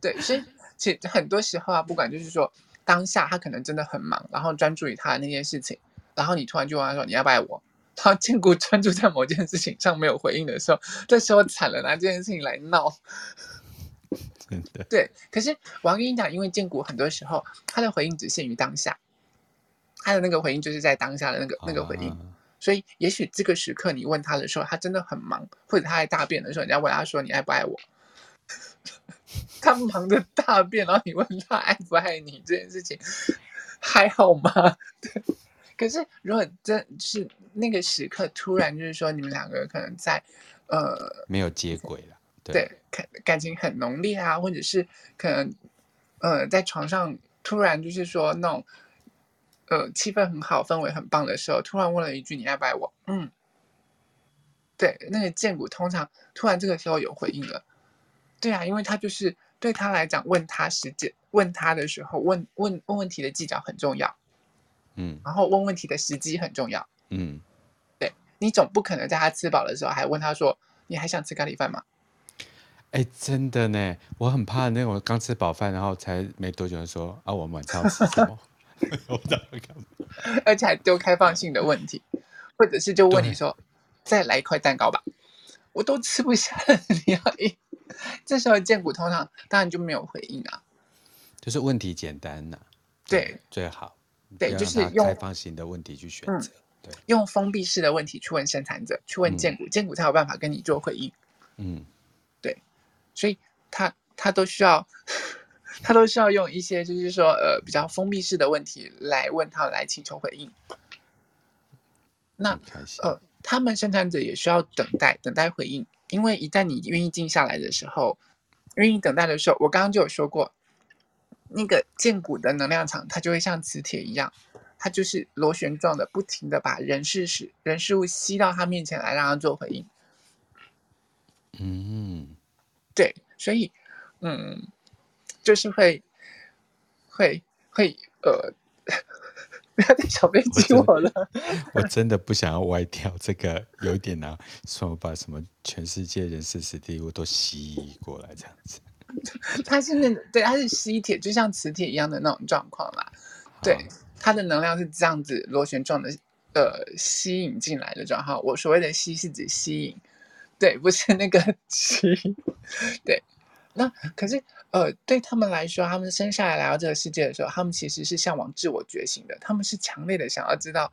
对，所以其实很多时候啊，不管就是说当下他可能真的很忙，然后专注于他的那件事情，然后你突然就问他说：“你要不爱我？” *laughs* 他荐骨专注在某件事情上没有回应的时候，这时候惨了，拿这件事情来闹。真的。对，可是我要跟你讲，因为荐骨很多时候他的回应只限于当下，他的那个回应就是在当下的那个那个回应，啊、所以也许这个时刻你问他的时候，他真的很忙，或者他在大便的时候，你要问他说：“你爱不爱我？” *laughs* 他忙着大便，然后你问他爱不爱你这件事情，还好吗？*laughs* 对。可是如果真是那个时刻，突然就是说你们两个可能在呃没有接轨了，对，感感情很浓烈啊，或者是可能呃在床上突然就是说那种呃气氛很好，氛围很棒的时候，突然问了一句你爱不爱我？嗯，对，那个剑骨通常突然这个时候有回应了。对啊，因为他就是对他来讲，问他时间，问他的时候，问问问问题的技巧很重要，嗯，然后问问题的时机很重要，嗯，对，你总不可能在他吃饱的时候还问他说，你还想吃咖喱饭吗？哎，真的呢，我很怕那种刚吃饱饭，然后才没多久说啊，我们晚餐要吃什么？*laughs* 我不知道会干嘛，*laughs* 而且还丢开放性的问题，或者是就问你说，再来一块蛋糕吧，我都吃不下了，你要一。*laughs* 这时候荐骨通常当然就没有回应啊，就是问题简单呐、啊，对，最好，对，就是用开放型的问题去选择，嗯、对，用封闭式的问题去问生产者，去问荐骨，荐、嗯、骨才有办法跟你做回应，嗯，对，所以他他都需要，*laughs* 他都需要用一些就是说呃比较封闭式的问题来问他来请求回应，那呃他们生产者也需要等待等待回应。因为一旦你愿意静下来的时候，愿意等待的时候，我刚刚就有说过，那个剑骨的能量场，它就会像磁铁一样，它就是螺旋状的，不停的把人事事人事物吸到他面前来，让他做回应。嗯，对，所以，嗯，就是会，会，会，呃。不要再小飞机我了我，*laughs* 我真的不想要歪掉。这个有一点难，说我把什么全世界人事史地物都吸过来，这样子。*laughs* 它是那对，它是吸铁，就像磁铁一样的那种状况啦。对，它的能量是这样子螺旋状的，呃，吸引进来的状况。我所谓的吸是指吸引，对，不是那个 *laughs* 吸，对。那可是，呃，对他们来说，他们生下来来到这个世界的时候，他们其实是向往自我觉醒的。他们是强烈的想要知道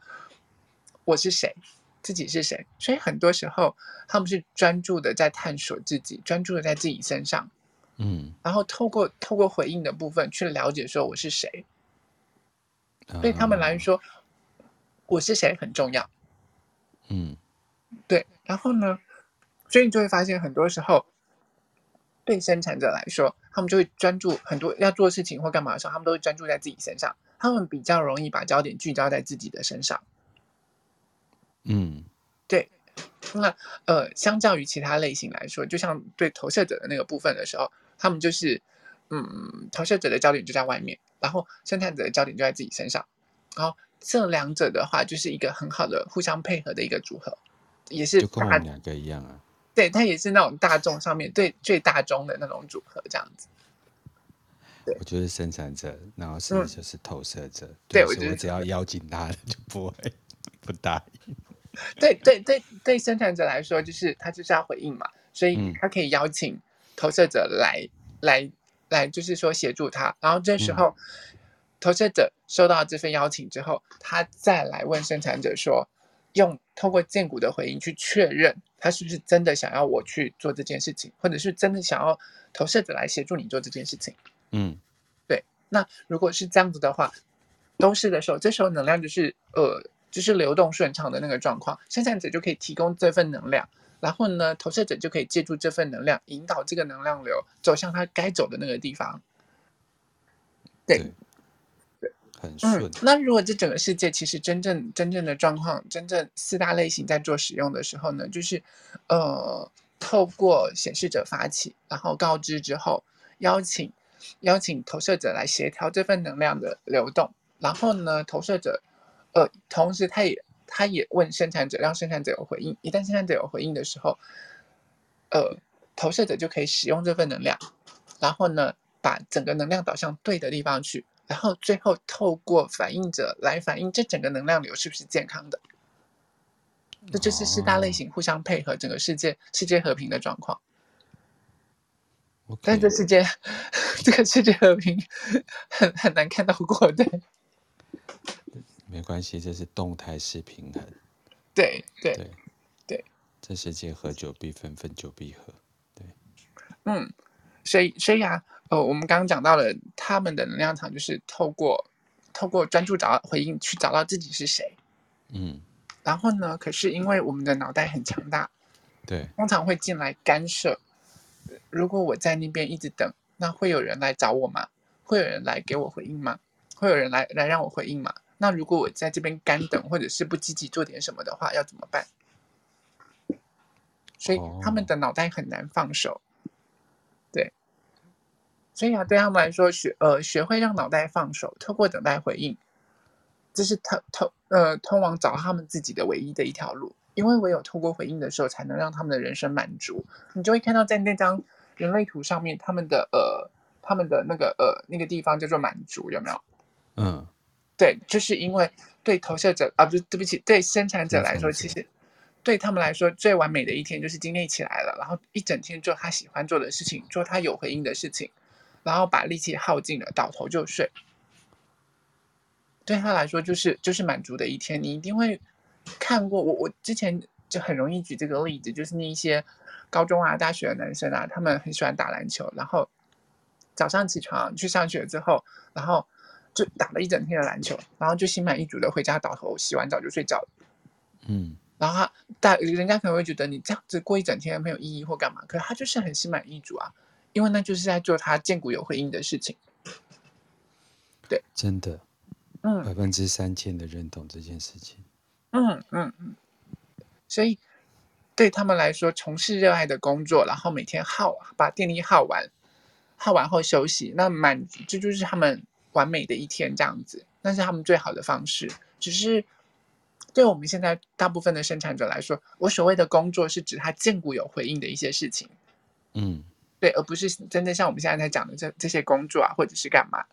我是谁，自己是谁。所以很多时候，他们是专注的在探索自己，专注的在自己身上，嗯，然后透过透过回应的部分去了解说我是谁。对他们来说，我是谁很重要。嗯，对。然后呢，所以你就会发现，很多时候。对生产者来说，他们就会专注很多要做事情或干嘛的时候，他们都会专注在自己身上。他们比较容易把焦点聚焦在自己的身上。嗯，对。那呃，相较于其他类型来说，就像对投射者的那个部分的时候，他们就是嗯，投射者的焦点就在外面，然后生产者的焦点就在自己身上。然后这两者的话，就是一个很好的互相配合的一个组合，也是就跟我们两个一样啊。对，它也是那种大众上面最最大众的那种组合，这样子。对，我就是生产者，然后是就是投射者。嗯、对，我只要邀请他，就不会不答应。对对对对，生产者来说，就是他就是要回应嘛，所以他可以邀请投射者来、嗯、来来，就是说协助他。然后这时候，嗯、投射者收到这份邀请之后，他再来问生产者说。用透过荐骨的回应去确认他是不是真的想要我去做这件事情，或者是真的想要投射者来协助你做这件事情。嗯，对。那如果是这样子的话，都是的时候，这时候能量就是呃，就是流动顺畅的那个状况，生产者就可以提供这份能量，然后呢，投射者就可以借助这份能量，引导这个能量流走向他该走的那个地方。对。对很顺。嗯，那如果这整个世界其实真正真正的状况，真正四大类型在做使用的时候呢，就是，呃，透过显示者发起，然后告知之后，邀请邀请投射者来协调这份能量的流动，然后呢，投射者，呃，同时他也他也问生产者，让生产者有回应，一旦生产者有回应的时候，呃，投射者就可以使用这份能量，然后呢，把整个能量导向对的地方去。然后最后透过反应者来反映这整个能量流是不是健康的，这就是四大类型互相配合整个世界世界和平的状况。Okay. 但这世界 *laughs* 这个世界和平很很难看到过，对。没关系，这是动态式平衡。对对对对，这世界合久必分，分久必合。对，嗯，所以所以啊。呃，我们刚刚讲到了他们的能量场，就是透过透过专注找到回应，去找到自己是谁。嗯，然后呢，可是因为我们的脑袋很强大，对，通常会进来干涉。如果我在那边一直等，那会有人来找我吗？会有人来给我回应吗？会有人来来让我回应吗？那如果我在这边干等，或者是不积极做点什么的话，要怎么办？所以他们的脑袋很难放手。所以啊，对他们来说，学呃学会让脑袋放手，透过等待回应，这是通通呃通往找他们自己的唯一的一条路。因为唯有透过回应的时候，才能让他们的人生满足。你就会看到在那张人类图上面，他们的呃他们的那个呃那个地方叫做满足，有没有？嗯，对，就是因为对投射者啊，不是对不起，对生产者来说，其实对他们来说最完美的一天就是今天起来了，然后一整天做他喜欢做的事情，做他有回应的事情。然后把力气耗尽了，倒头就睡。对他来说，就是就是满足的一天。你一定会看过我，我之前就很容易举这个例子，就是那一些高中啊、大学的男生啊，他们很喜欢打篮球，然后早上起床去上学之后，然后就打了一整天的篮球，然后就心满意足的回家倒头，洗完澡就睡觉了。嗯，然后他大人家可能会觉得你这样子过一整天没有意义或干嘛，可是他就是很心满意足啊。因为那就是在做他见骨有回应的事情，对，真的，嗯，百分之三千的认同这件事情，嗯嗯嗯，所以对他们来说，从事热爱的工作，然后每天耗把电力耗完，耗完后休息，那满足，这就是他们完美的一天，这样子，那是他们最好的方式。只是对我们现在大部分的生产者来说，我所谓的工作是指他见骨有回应的一些事情，嗯。对，而不是真正像我们现在在讲的这这些工作啊，或者是干嘛？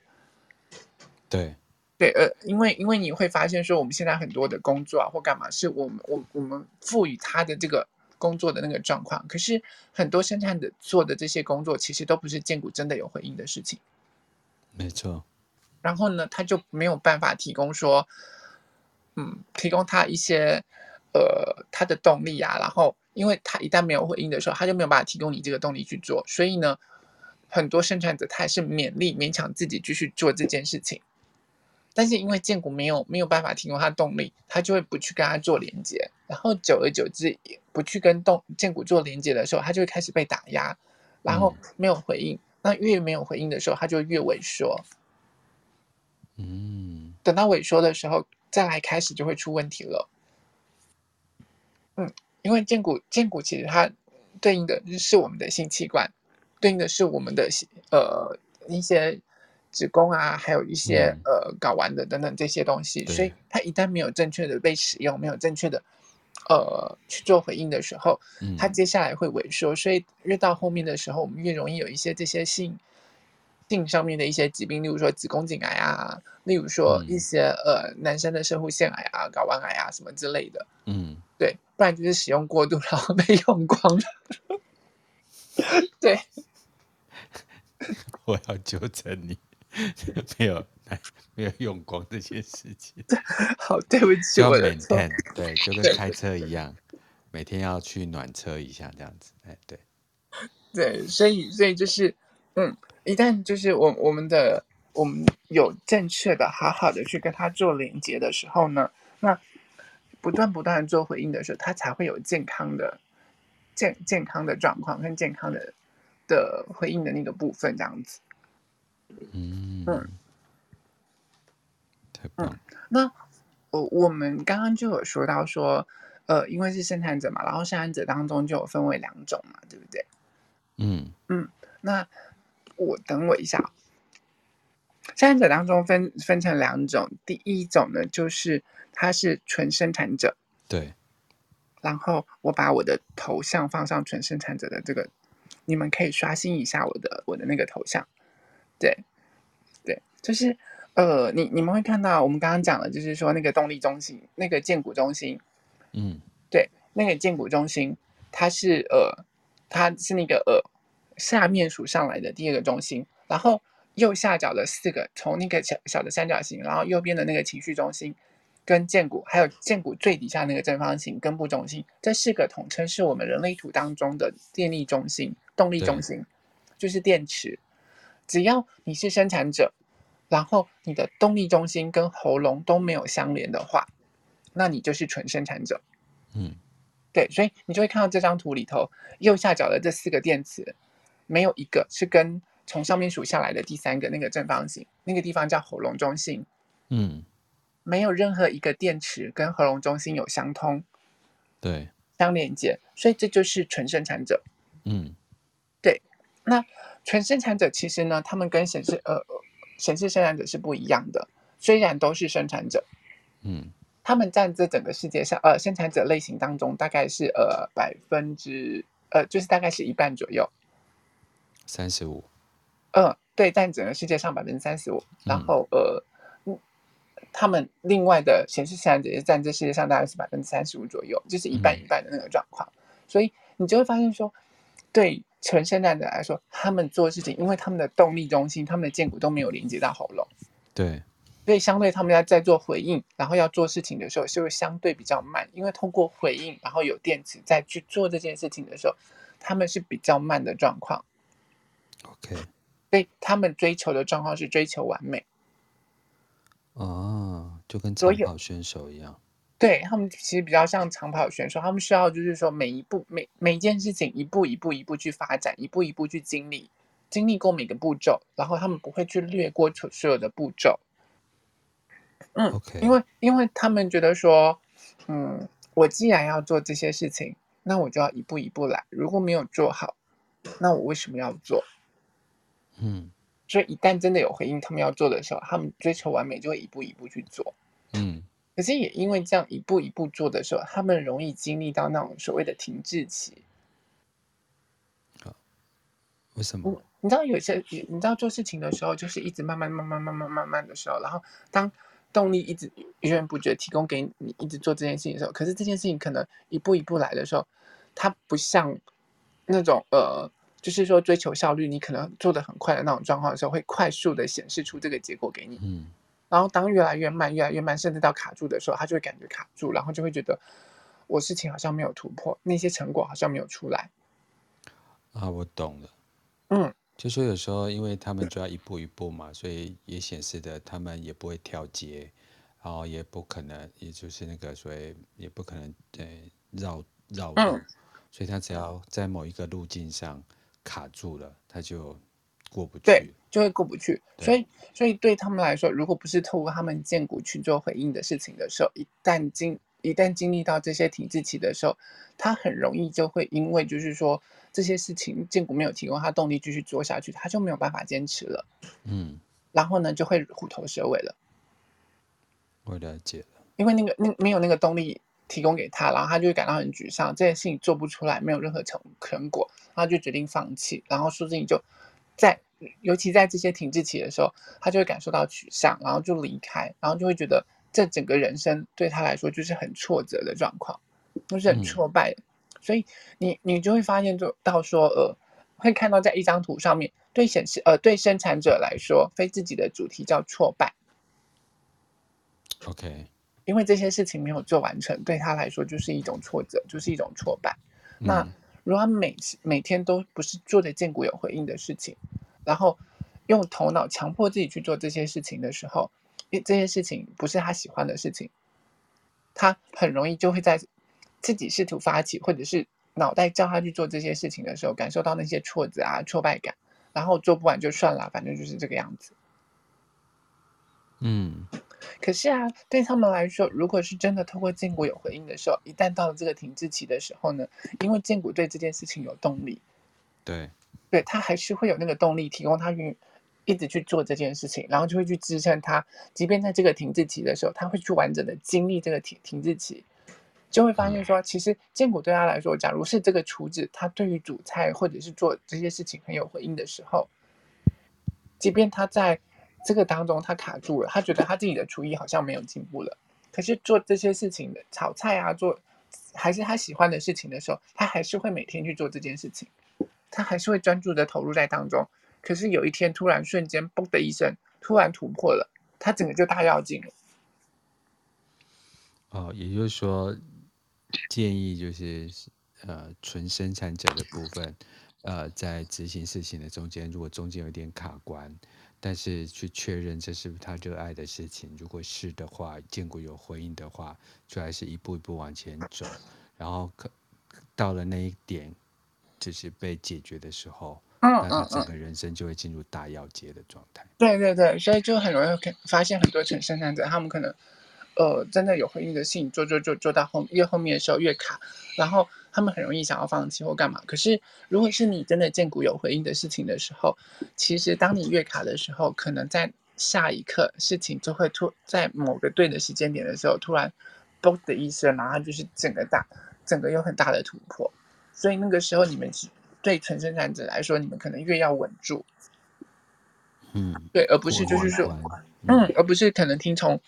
对，对，呃，因为因为你会发现说，我们现在很多的工作啊，或干嘛，是我们我我们赋予他的这个工作的那个状况。可是很多生产的做的这些工作，其实都不是建股真的有回应的事情。没错。然后呢，他就没有办法提供说，嗯，提供他一些呃他的动力啊，然后。因为他一旦没有回应的时候，他就没有办法提供你这个动力去做。所以呢，很多生产者他还是勉力勉强自己继续做这件事情。但是因为建股没有没有办法提供他动力，他就会不去跟他做连接。然后久而久之，不去跟动建股做连接的时候，他就会开始被打压，然后没有回应。嗯、那越没有回应的时候，他就越萎缩。嗯，等到萎缩的时候，再来开始就会出问题了。嗯。因为剑骨，剑骨其实它对应的是我们的性器官，对应的是我们的呃一些子宫啊，还有一些呃睾丸的等等这些东西。所以它一旦没有正确的被使用，没有正确的呃去做回应的时候，它接下来会萎缩。所以越到后面的时候，我们越容易有一些这些性性上面的一些疾病，例如说子宫颈癌啊，例如说一些呃男生的摄护腺癌啊、睾丸癌啊什么之类的。嗯。对，不然就是使用过度，然后被用光了。对，我要纠正你，没有没有用光这件事情。*laughs* 好，对不起，我的错。对，就跟开车一样，每天要去暖车一下，这样子。哎，对，*laughs* 对，所以所以就是，嗯，一旦就是我我们的我们有正确的、好好的去跟他做连接的时候呢，那不断不断做回应的时候，他才会有健康的、健健康的状况跟健康的的回应的那个部分，这样子。嗯嗯，太棒了。嗯，那我我们刚刚就有说到说，呃，因为是生产者嘛，然后生产者当中就有分为两种嘛，对不对？嗯嗯，那我等我一下。生产者当中分分成两种，第一种呢，就是他是纯生产者，对。然后我把我的头像放上纯生产者的这个，你们可以刷新一下我的我的那个头像，对，对，就是呃，你你们会看到我们刚刚讲的，就是说那个动力中心，那个建股中心，嗯，对，那个建股中心，它是呃，它是那个呃下面数上来的第二个中心，然后。右下角的四个，从那个小小的三角形，然后右边的那个情绪中心，跟剑骨，还有剑骨最底下那个正方形根部中心，这四个统称是我们人类图当中的电力中心、动力中心，就是电池。只要你是生产者，然后你的动力中心跟喉咙都没有相连的话，那你就是纯生产者。嗯，对，所以你就会看到这张图里头右下角的这四个电池，没有一个是跟。从上面数下来的第三个那个正方形，那个地方叫喉咙中心。嗯，没有任何一个电池跟喉咙中心有相通，对，相连接，所以这就是纯生产者。嗯，对。那纯生产者其实呢，他们跟显示呃显示生产者是不一样的，虽然都是生产者，嗯，他们占这整个世界上呃生产者类型当中大概是呃百分之呃就是大概是一半左右，三十五。嗯，对，占整个世界上百分之三十五，然后呃，嗯，他们另外的显示生产者也占这世界上大概是百分之三十五左右，就是一半一半的那个状况。嗯、所以你就会发现说，对纯生产者来说，他们做事情，因为他们的动力中心、他们的剑骨都没有连接到喉咙，对，所以相对他们要在做回应，然后要做事情的时候，是会相对比较慢，因为通过回应，然后有电池再去做这件事情的时候，他们是比较慢的状况。OK。所以他们追求的状况是追求完美，哦，就跟长跑选手一样。对，他们其实比较像长跑选手，他们需要就是说每一步每每一件事情一步一步一步去发展，一步一步去经历，经历过每个步骤，然后他们不会去略过所有的步骤。嗯，OK，因为因为他们觉得说，嗯，我既然要做这些事情，那我就要一步一步来，如果没有做好，那我为什么要做？嗯。所以一旦真的有回应他们要做的时候他们追求完美就会一步一步去做。嗯。可是也因为这样一步一步做的时候他们容易经历到那种所谓的停滞期。为什么？你知道有些你知道做事情的时候就是一直慢慢慢慢慢慢慢慢的时候然后当动力一直源源不绝提供给你一直做这件事情的时候可是这件事情可能一步一步来的时候它不像那种呃就是说，追求效率，你可能做得很快的那种状况的时候，会快速的显示出这个结果给你。嗯。然后当越来越慢、越来越慢，甚至到卡住的时候，他就会感觉卡住，然后就会觉得我事情好像没有突破，那些成果好像没有出来。啊，我懂了。嗯。就说有时候，因为他们就要一步一步嘛，所以也显示的他们也不会跳接，然后也不可能，也就是那个所谓也不可能对绕绕路，嗯，所以他只要在某一个路径上。卡住了，他就过不去，对，就会过不去。所以，所以对他们来说，如果不是透过他们建股去做回应的事情的时候，一旦经一旦经历到这些停滞期的时候，他很容易就会因为就是说这些事情建股没有提供他动力继续做下去，他就没有办法坚持了。嗯，然后呢，就会虎头蛇尾了。我了解了，因为那个那没有那个动力。提供给他，然后他就会感到很沮丧，这件事情做不出来，没有任何成成果，他就决定放弃。然后说不定就在，尤其在这些停滞期的时候，他就会感受到沮丧，然后就离开，然后就会觉得这整个人生对他来说就是很挫折的状况，就是很挫败。嗯、所以你你就会发现，就到说呃，会看到在一张图上面，对显示呃对生产者来说，非自己的主题叫挫败。OK。因为这些事情没有做完成，对他来说就是一种挫折，就是一种挫败。嗯、那如果他每每天都不是做的见骨有回应的事情，然后用头脑强迫自己去做这些事情的时候，因为这些事情不是他喜欢的事情，他很容易就会在自己试图发起，或者是脑袋叫他去做这些事情的时候，感受到那些挫折啊、挫败感，然后做不完就算了，反正就是这个样子。嗯，可是啊，对他们来说，如果是真的透过荐骨有回应的时候，一旦到了这个停滞期的时候呢，因为荐骨对这件事情有动力，对，对他还是会有那个动力提供他去。一直去做这件事情，然后就会去支撑他，即便在这个停滞期的时候，他会去完整的经历这个停停滞期，就会发现说，其实荐骨对他来说，假如是这个厨子，他对于煮菜或者是做这些事情很有回应的时候，即便他在这个当中他卡住了，他觉得他自己的厨艺好像没有进步了，可是做这些事情的炒菜啊，做还是他喜欢的事情的时候，他还是会每天去做这件事情，他还是会专注的投入在当中。可是有一天，突然瞬间，嘣的一声，突然突破了，他整个就大跃进了。哦，也就是说，建议就是，呃，纯生产者的部分，呃，在执行事情的中间，如果中间有点卡关，但是去确认这是不是他热爱的事情，如果是的话，见过有回应的话，就还是一步一步往前走，然后可到了那一点，就是被解决的时候。嗯，那他整个人生就会进入大要结的状态。对对对，所以就很容易发现很多成生产者，他们可能，呃，真的有回应的事情做做做做到后越后面的时候越卡，然后他们很容易想要放弃或干嘛。可是如果是你真的见骨有回应的事情的时候，其实当你越卡的时候，可能在下一刻事情就会突在某个对的时间点的时候，突然嘣的一声，然后就是整个大整个有很大的突破。所以那个时候你们是。对纯生产者来说，你们可能越要稳住，嗯，对，而不是就是说，嗯，嗯，而不是可能听从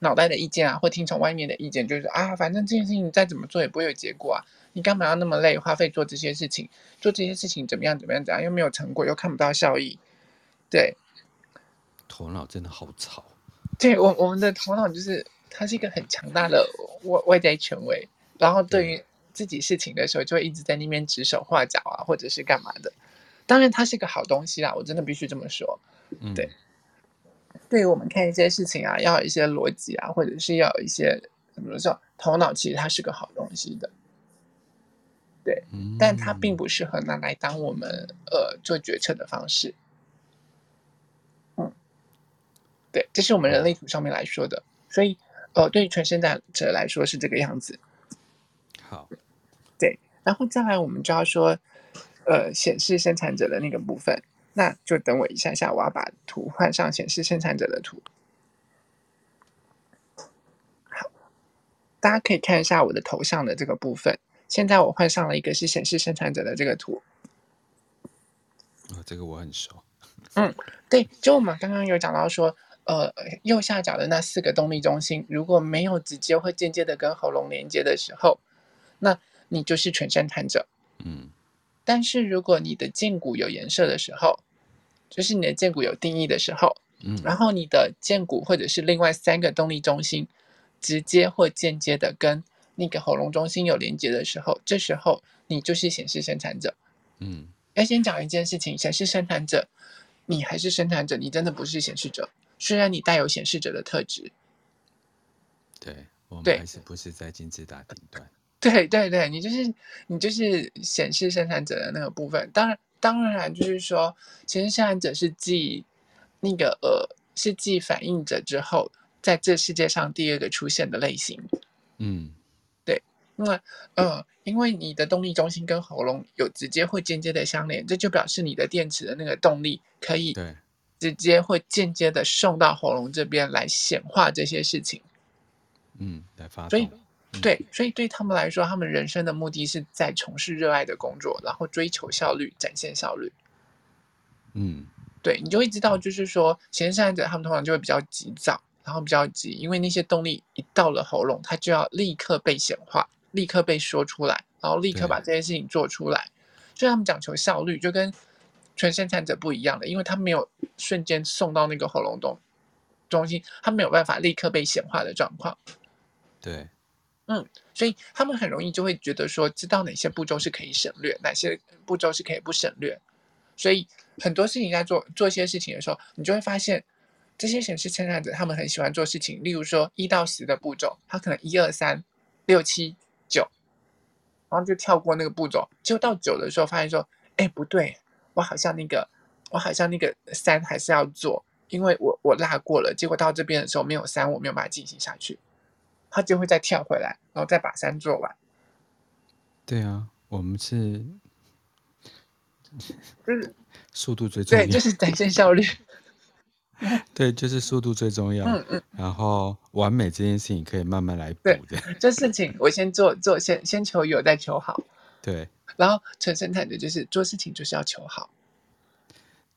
脑袋的意见啊，或听从外面的意见，就是啊，反正这件事情再怎么做也不会有结果啊，你干嘛要那么累，花费做这些事情，做这些事情怎么样怎么样怎样，又没有成果，又看不到效益，对，头脑真的好吵，对我我们的头脑就是它是一个很强大的外外在权威，然后对于。自己事情的时候，就会一直在那边指手画脚啊，或者是干嘛的。当然，它是个好东西啦，我真的必须这么说。对，嗯、对于我们看一些事情啊，要有一些逻辑啊，或者是要有一些怎么说，头脑其实它是个好东西的。对，嗯、但它并不适合拿来当我们呃做决策的方式。嗯，对，这是我们人类图上面来说的，所以呃，对于全生产者来说是这个样子。好，对，然后再来，我们就要说，呃，显示生产者的那个部分，那就等我一下下，我要把图换上显示生产者的图。好，大家可以看一下我的头像的这个部分。现在我换上了一个是显示生产者的这个图。哦，这个我很熟。嗯，对，就我们刚刚有讲到说，呃，右下角的那四个动力中心，如果没有直接或间接的跟喉咙连接的时候。那你就是全生产者，嗯，但是如果你的剑骨有颜色的时候，就是你的剑骨有定义的时候，嗯，然后你的剑骨或者是另外三个动力中心直接或间接的跟那个喉咙中心有连接的时候，这时候你就是显示生产者，嗯，要先讲一件事情，显示生产者，你还是生产者，你真的不是显示者，虽然你带有显示者的特质，对，我们还是不是在金字塔顶端。对对对，你就是你就是显示生产者的那个部分。当然当然就是说，其实生产者是继那个呃是继反应者之后，在这世界上第二个出现的类型。嗯，对，那么呃，因为你的动力中心跟喉咙有直接或间接的相连，这就表示你的电池的那个动力可以直接或间接的送到喉咙这边来显化这些事情。嗯，来发所以。对，所以对他们来说，他们人生的目的是在从事热爱的工作，然后追求效率，展现效率。嗯，对，你就会知道，就是说，显示生产者他们通常就会比较急躁，然后比较急，因为那些动力一到了喉咙，他就要立刻被显化，立刻被说出来，然后立刻把这件事情做出来。所以他们讲求效率，就跟全生产者不一样的，因为他没有瞬间送到那个喉咙中中心，他没有办法立刻被显化的状况。对。嗯，所以他们很容易就会觉得说，知道哪些步骤是可以省略，哪些步骤是可以不省略。所以很多事情在做做一些事情的时候，你就会发现这些显示生产者他们很喜欢做事情，例如说一到十的步骤，他可能一二三六七九，然后就跳过那个步骤，就到九的时候发现说，哎，不对，我好像那个我好像那个三还是要做，因为我我落过了，结果到这边的时候没有三，我没有办法进行下去，他就会再跳回来，然后再把三做完。对啊，我们是，*laughs* 就是速度最重要，对，就是展现效率。对，就是速度最重要。嗯嗯。然后完美这件事情可以慢慢来补的。这事情我先做做，先先求有，再求好。对。然后陈生产的就是做事情就是要求好。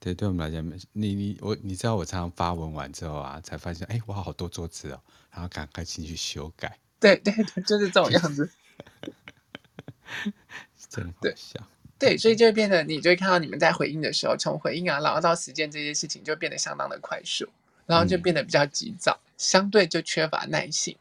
对，对我们来讲，你你我你知道我常常发文完之后啊，才发现哎，我好多桌子哦，然后赶快进去修改。对对对，就是这种样子。*laughs* 真的笑，对，对，所以就会变得，你就会看到你们在回应的时候，从回应啊，然后到实践这些事情，就变得相当的快速，然后就变得比较急躁，嗯、相对就缺乏耐性，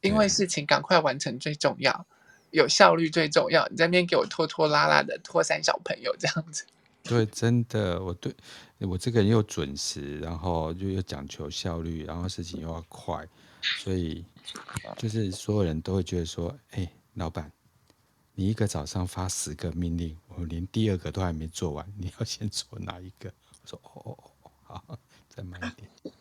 因为事情赶快完成最重要，有效率最重要。你在那边给我拖拖拉拉的拖三小朋友这样子，对，真的，我对我这个人又准时，然后又又讲求效率，然后事情又要快，所以就是所有人都会觉得说，哎，老板。你一个早上发十个命令，我连第二个都还没做完，你要先做哪一个？我说哦哦哦，好，再慢一点。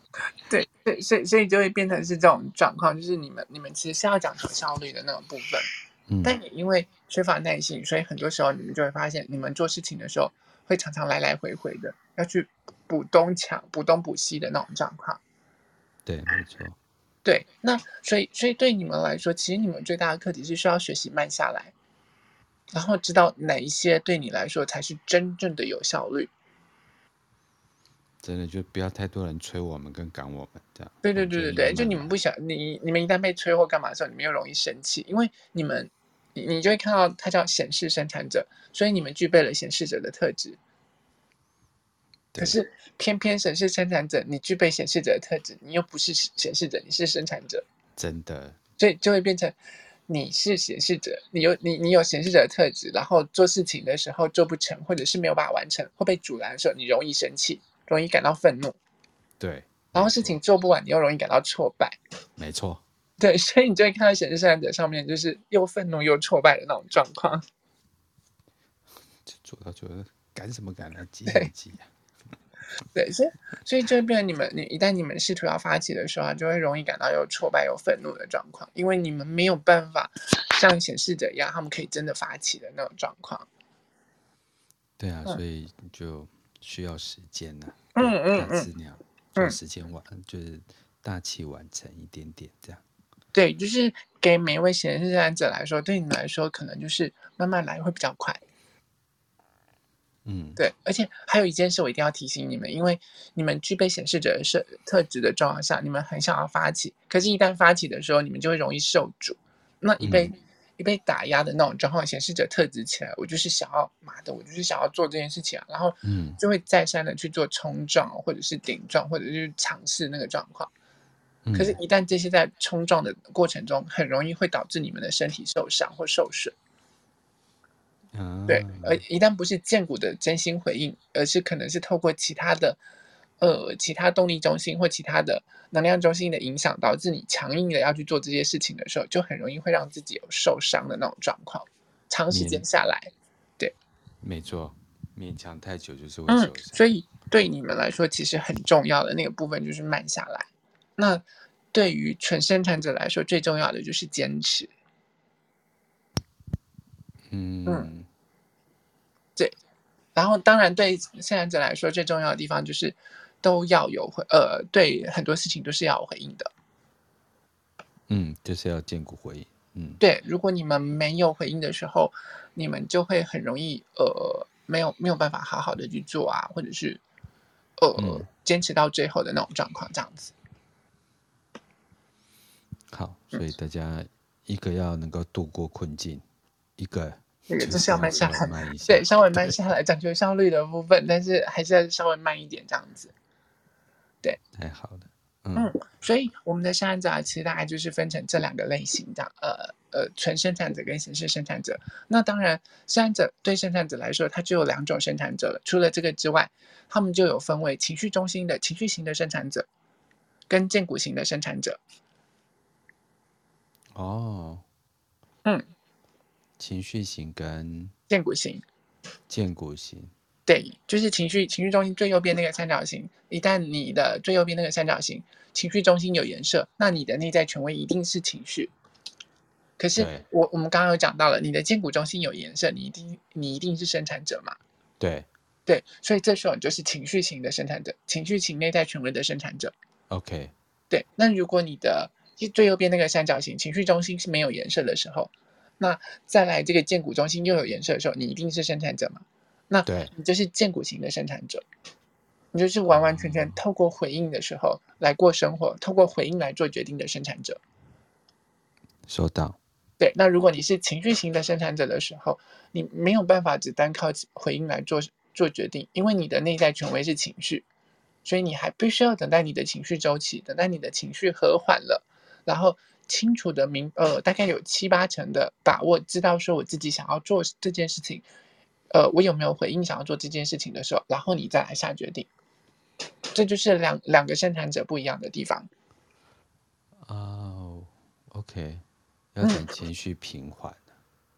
对 *laughs* 对，所以所以就会变成是这种状况，就是你们你们其实是要讲求效率的那种部分，嗯，但也因为缺乏耐心，所以很多时候你们就会发现，你们做事情的时候会常常来来回回的，要去补东墙、补东补西的那种状况。对，没错。对，那所以所以对你们来说，其实你们最大的课题是需要学习慢下来。然后知道哪一些对你来说才是真正的有效率，真的就不要太多人催我们跟赶我们这样。对对对对对，就你们不想你你们一旦被催或干嘛的时候，你们又容易生气，因为你们你你就会看到它叫显示生产者，所以你们具备了显示者的特质。可是偏偏显示生产者，你具备显示者的特质，你又不是显示者，你是生产者。真的，所以就会变成。你是显示者，你有你你有显示者的特质，然后做事情的时候做不成，或者是没有办法完成，会被阻拦的时候，你容易生气，容易感到愤怒。对，然后事情做不完，你又容易感到挫败。没错。对，所以你就会看到显示生产者上面就是又愤怒又挫败的那种状况。*laughs* 做到觉得赶什么赶呢？急什么急啊？对，所以所以就会变成你们，你一旦你们试图要发起的时候，就会容易感到有挫败、有愤怒的状况，因为你们没有办法像显示者一样，他们可以真的发起的那种状况。对啊，所以就需要时间呐、啊。嗯嗯嗯，质量，做时间完、嗯、就是大器晚成一点点这样。对，就是给每一位显示生产者来说，对你们来说，可能就是慢慢来会比较快。嗯，对，而且还有一件事，我一定要提醒你们，因为你们具备显示者的设特质的状况下，你们很想要发起，可是，一旦发起的时候，你们就会容易受阻。那一被、嗯、一被打压的那种状况，显示者特质起来，我就是想要妈的，我就是想要做这件事情啊，然后嗯，就会再三的去做冲撞，或者是顶撞，或者是尝试那个状况。可是，一旦这些在冲撞的过程中，很容易会导致你们的身体受伤或受损。对，而一旦不是荐骨的真心回应，而是可能是透过其他的，呃，其他动力中心或其他的能量中心的影响，导致你强硬的要去做这些事情的时候，就很容易会让自己有受伤的那种状况。长时间下来，对，没错，勉强太久就是会受伤。嗯，所以对你们来说，其实很重要的那个部分就是慢下来。那对于纯生产者来说，最重要的就是坚持。嗯。嗯对，然后当然对生产者来说最重要的地方就是都要有回呃，对很多事情都是要有回应的。嗯，就是要兼顾回应。嗯，对，如果你们没有回应的时候，你们就会很容易呃，没有没有办法好好的去做啊，或者是呃、嗯、坚持到最后的那种状况，这样子。好，所以大家一个要能够度过困境，一个。那个就是要慢下来，*laughs* 对，稍微慢下来，讲究效率的部分，但是还是要稍微慢一点，这样子。对，太好了，嗯，所以我们的生产者其实大概就是分成这两个类型的，呃呃，纯生产者跟形式生产者。那当然，生产者对生产者来说，它就有两种生产者了。除了这个之外，他们就有分为情绪中心的情绪型的生产者，跟建骨型的生产者。哦，嗯，情绪型跟荐骨型，荐骨型。对，就是情绪情绪中心最右边那个三角形。一旦你的最右边那个三角形情绪中心有颜色，那你的内在权威一定是情绪。可是我我们刚刚有讲到了，你的荐骨中心有颜色，你一定你一定是生产者嘛？对对，所以这时候你就是情绪型的生产者，情绪型内在权威的生产者。OK，对。那如果你的最右边那个三角形情绪中心是没有颜色的时候，那再来这个建骨中心又有颜色的时候，你一定是生产者嘛？那你就是建骨型的生产者，你就是完完全全透过回应的时候来过生活，透过回应来做决定的生产者。收到。对，那如果你是情绪型的生产者的时候，你没有办法只单靠回应来做做决定，因为你的内在权威是情绪，所以你还必须要等待你的情绪周期，等待你的情绪和缓了，然后清楚的明呃，大概有七八成的把握，知道说我自己想要做这件事情。呃，我有没有回应想要做这件事情的时候，然后你再来下决定，这就是两两个生产者不一样的地方。哦，OK，要等情绪平缓。嗯，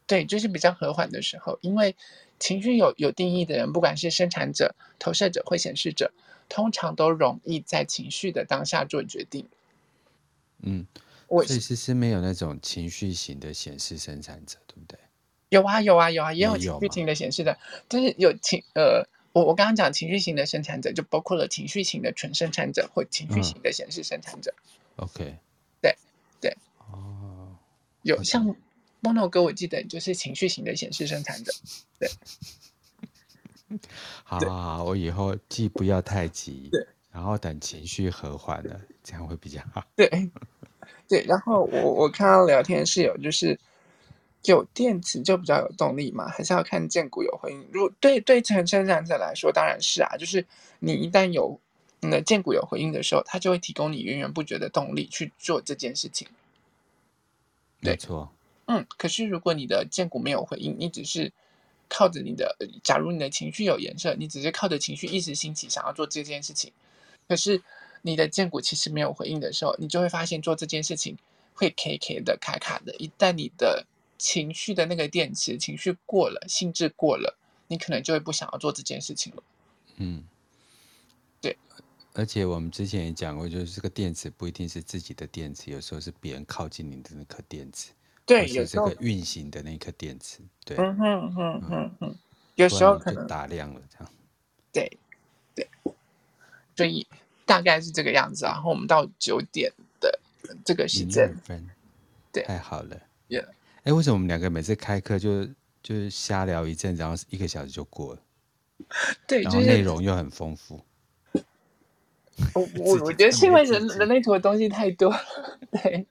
对，就是比较和缓的时候，因为情绪有有定义的人，不管是生产者、投射者或显示者，通常都容易在情绪的当下做决定。嗯，我其实是没有那种情绪型的显示生产者，对不对？有啊有啊有啊，也有情绪型的显示的，就是有情呃，我我刚刚讲情绪型的生产者，就包括了情绪型的纯生产者或情绪型的显示生产者。嗯、OK，对对哦，有像 Mono 哥，我记得就是情绪型的显示生产者。对，*laughs* 好好好，我以后既不要太急，对，然后等情绪和缓了，这样会比较好。对对，然后我我看到聊天室友就是。有电池就比较有动力嘛，还是要看荐骨有回应。如果对对成生产者来说，当然是啊，就是你一旦有你的荐骨有回应的时候，它就会提供你源源不绝的动力去做这件事情。没错，嗯。可是如果你的荐骨没有回应，你只是靠着你的，假如你的情绪有颜色，你只是靠着情绪一时兴起想要做这件事情，可是你的荐骨其实没有回应的时候，你就会发现做这件事情会 K K 的卡卡的。一旦你的情绪的那个电池，情绪过了，兴致过了，你可能就会不想要做这件事情了。嗯，对。而且我们之前也讲过，就是这个电池不一定是自己的电池，有时候是别人靠近你的那颗电池。对，有这个运行的那颗电池。对，嗯哼哼哼哼，有时候可能打亮了这样。对。所以大概是这个样子，然后我们到九点的这个时间分，对，太好了。Yeah. 哎，为什么我们两个每次开课就就是瞎聊一阵，然后一个小时就过了？*laughs* 对，然后内容又很丰富。*laughs* *laughs* 我我我觉得是因为人人类图的东西太多了。对，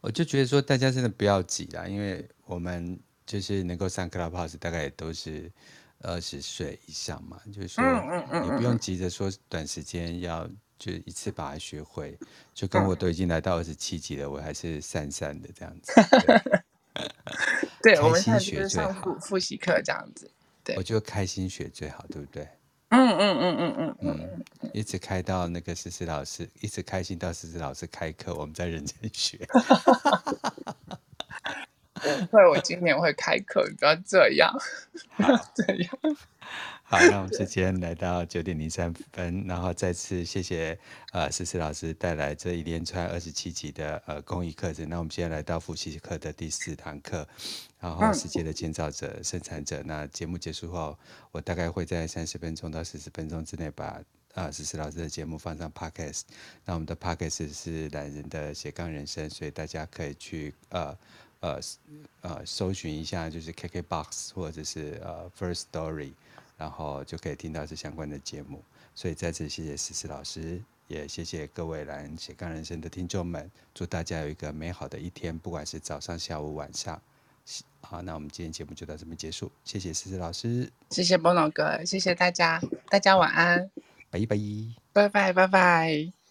我就觉得说大家真的不要急啦，因为我们就是能够上 Clubhouse 大概也都是二十岁以上嘛，就是说你不用急着说短时间要。就一次把它学会，就跟我都已经来到二十七级了，我还是散散的这样子。对，*laughs* 我们现在就是上复复习课这样子。对，我觉得开心学最好，对不对？嗯嗯嗯嗯嗯嗯，一直开到那个思思老师，一直开心到思思老师开课，我们在认真学。*laughs* 我会，我今年会开课，你不要这样，*laughs* 不要这样。好，那我们时间来到九点零三分，然后再次谢谢呃思思老师带来这一连串二十七集的呃公益课程。那我们现在来到复习课的第四堂课，然后世界的建造者、生产者。那节目结束后，我大概会在三十分钟到四十分钟之内把啊思思老师的节目放上 Podcast。那我们的 Podcast 是懒人的斜杠人生，所以大家可以去呃。呃呃，搜寻一下就是 KKBOX 或者是呃 First Story，然后就可以听到这相关的节目。所以再次谢谢思思老师，也谢谢各位懒人斜杠人生的听众们，祝大家有一个美好的一天，不管是早上、下午、晚上。好，那我们今天节目就到这边结束，谢谢思思老师，谢谢波诺哥，谢谢大家，大家晚安，拜拜，拜拜，拜拜。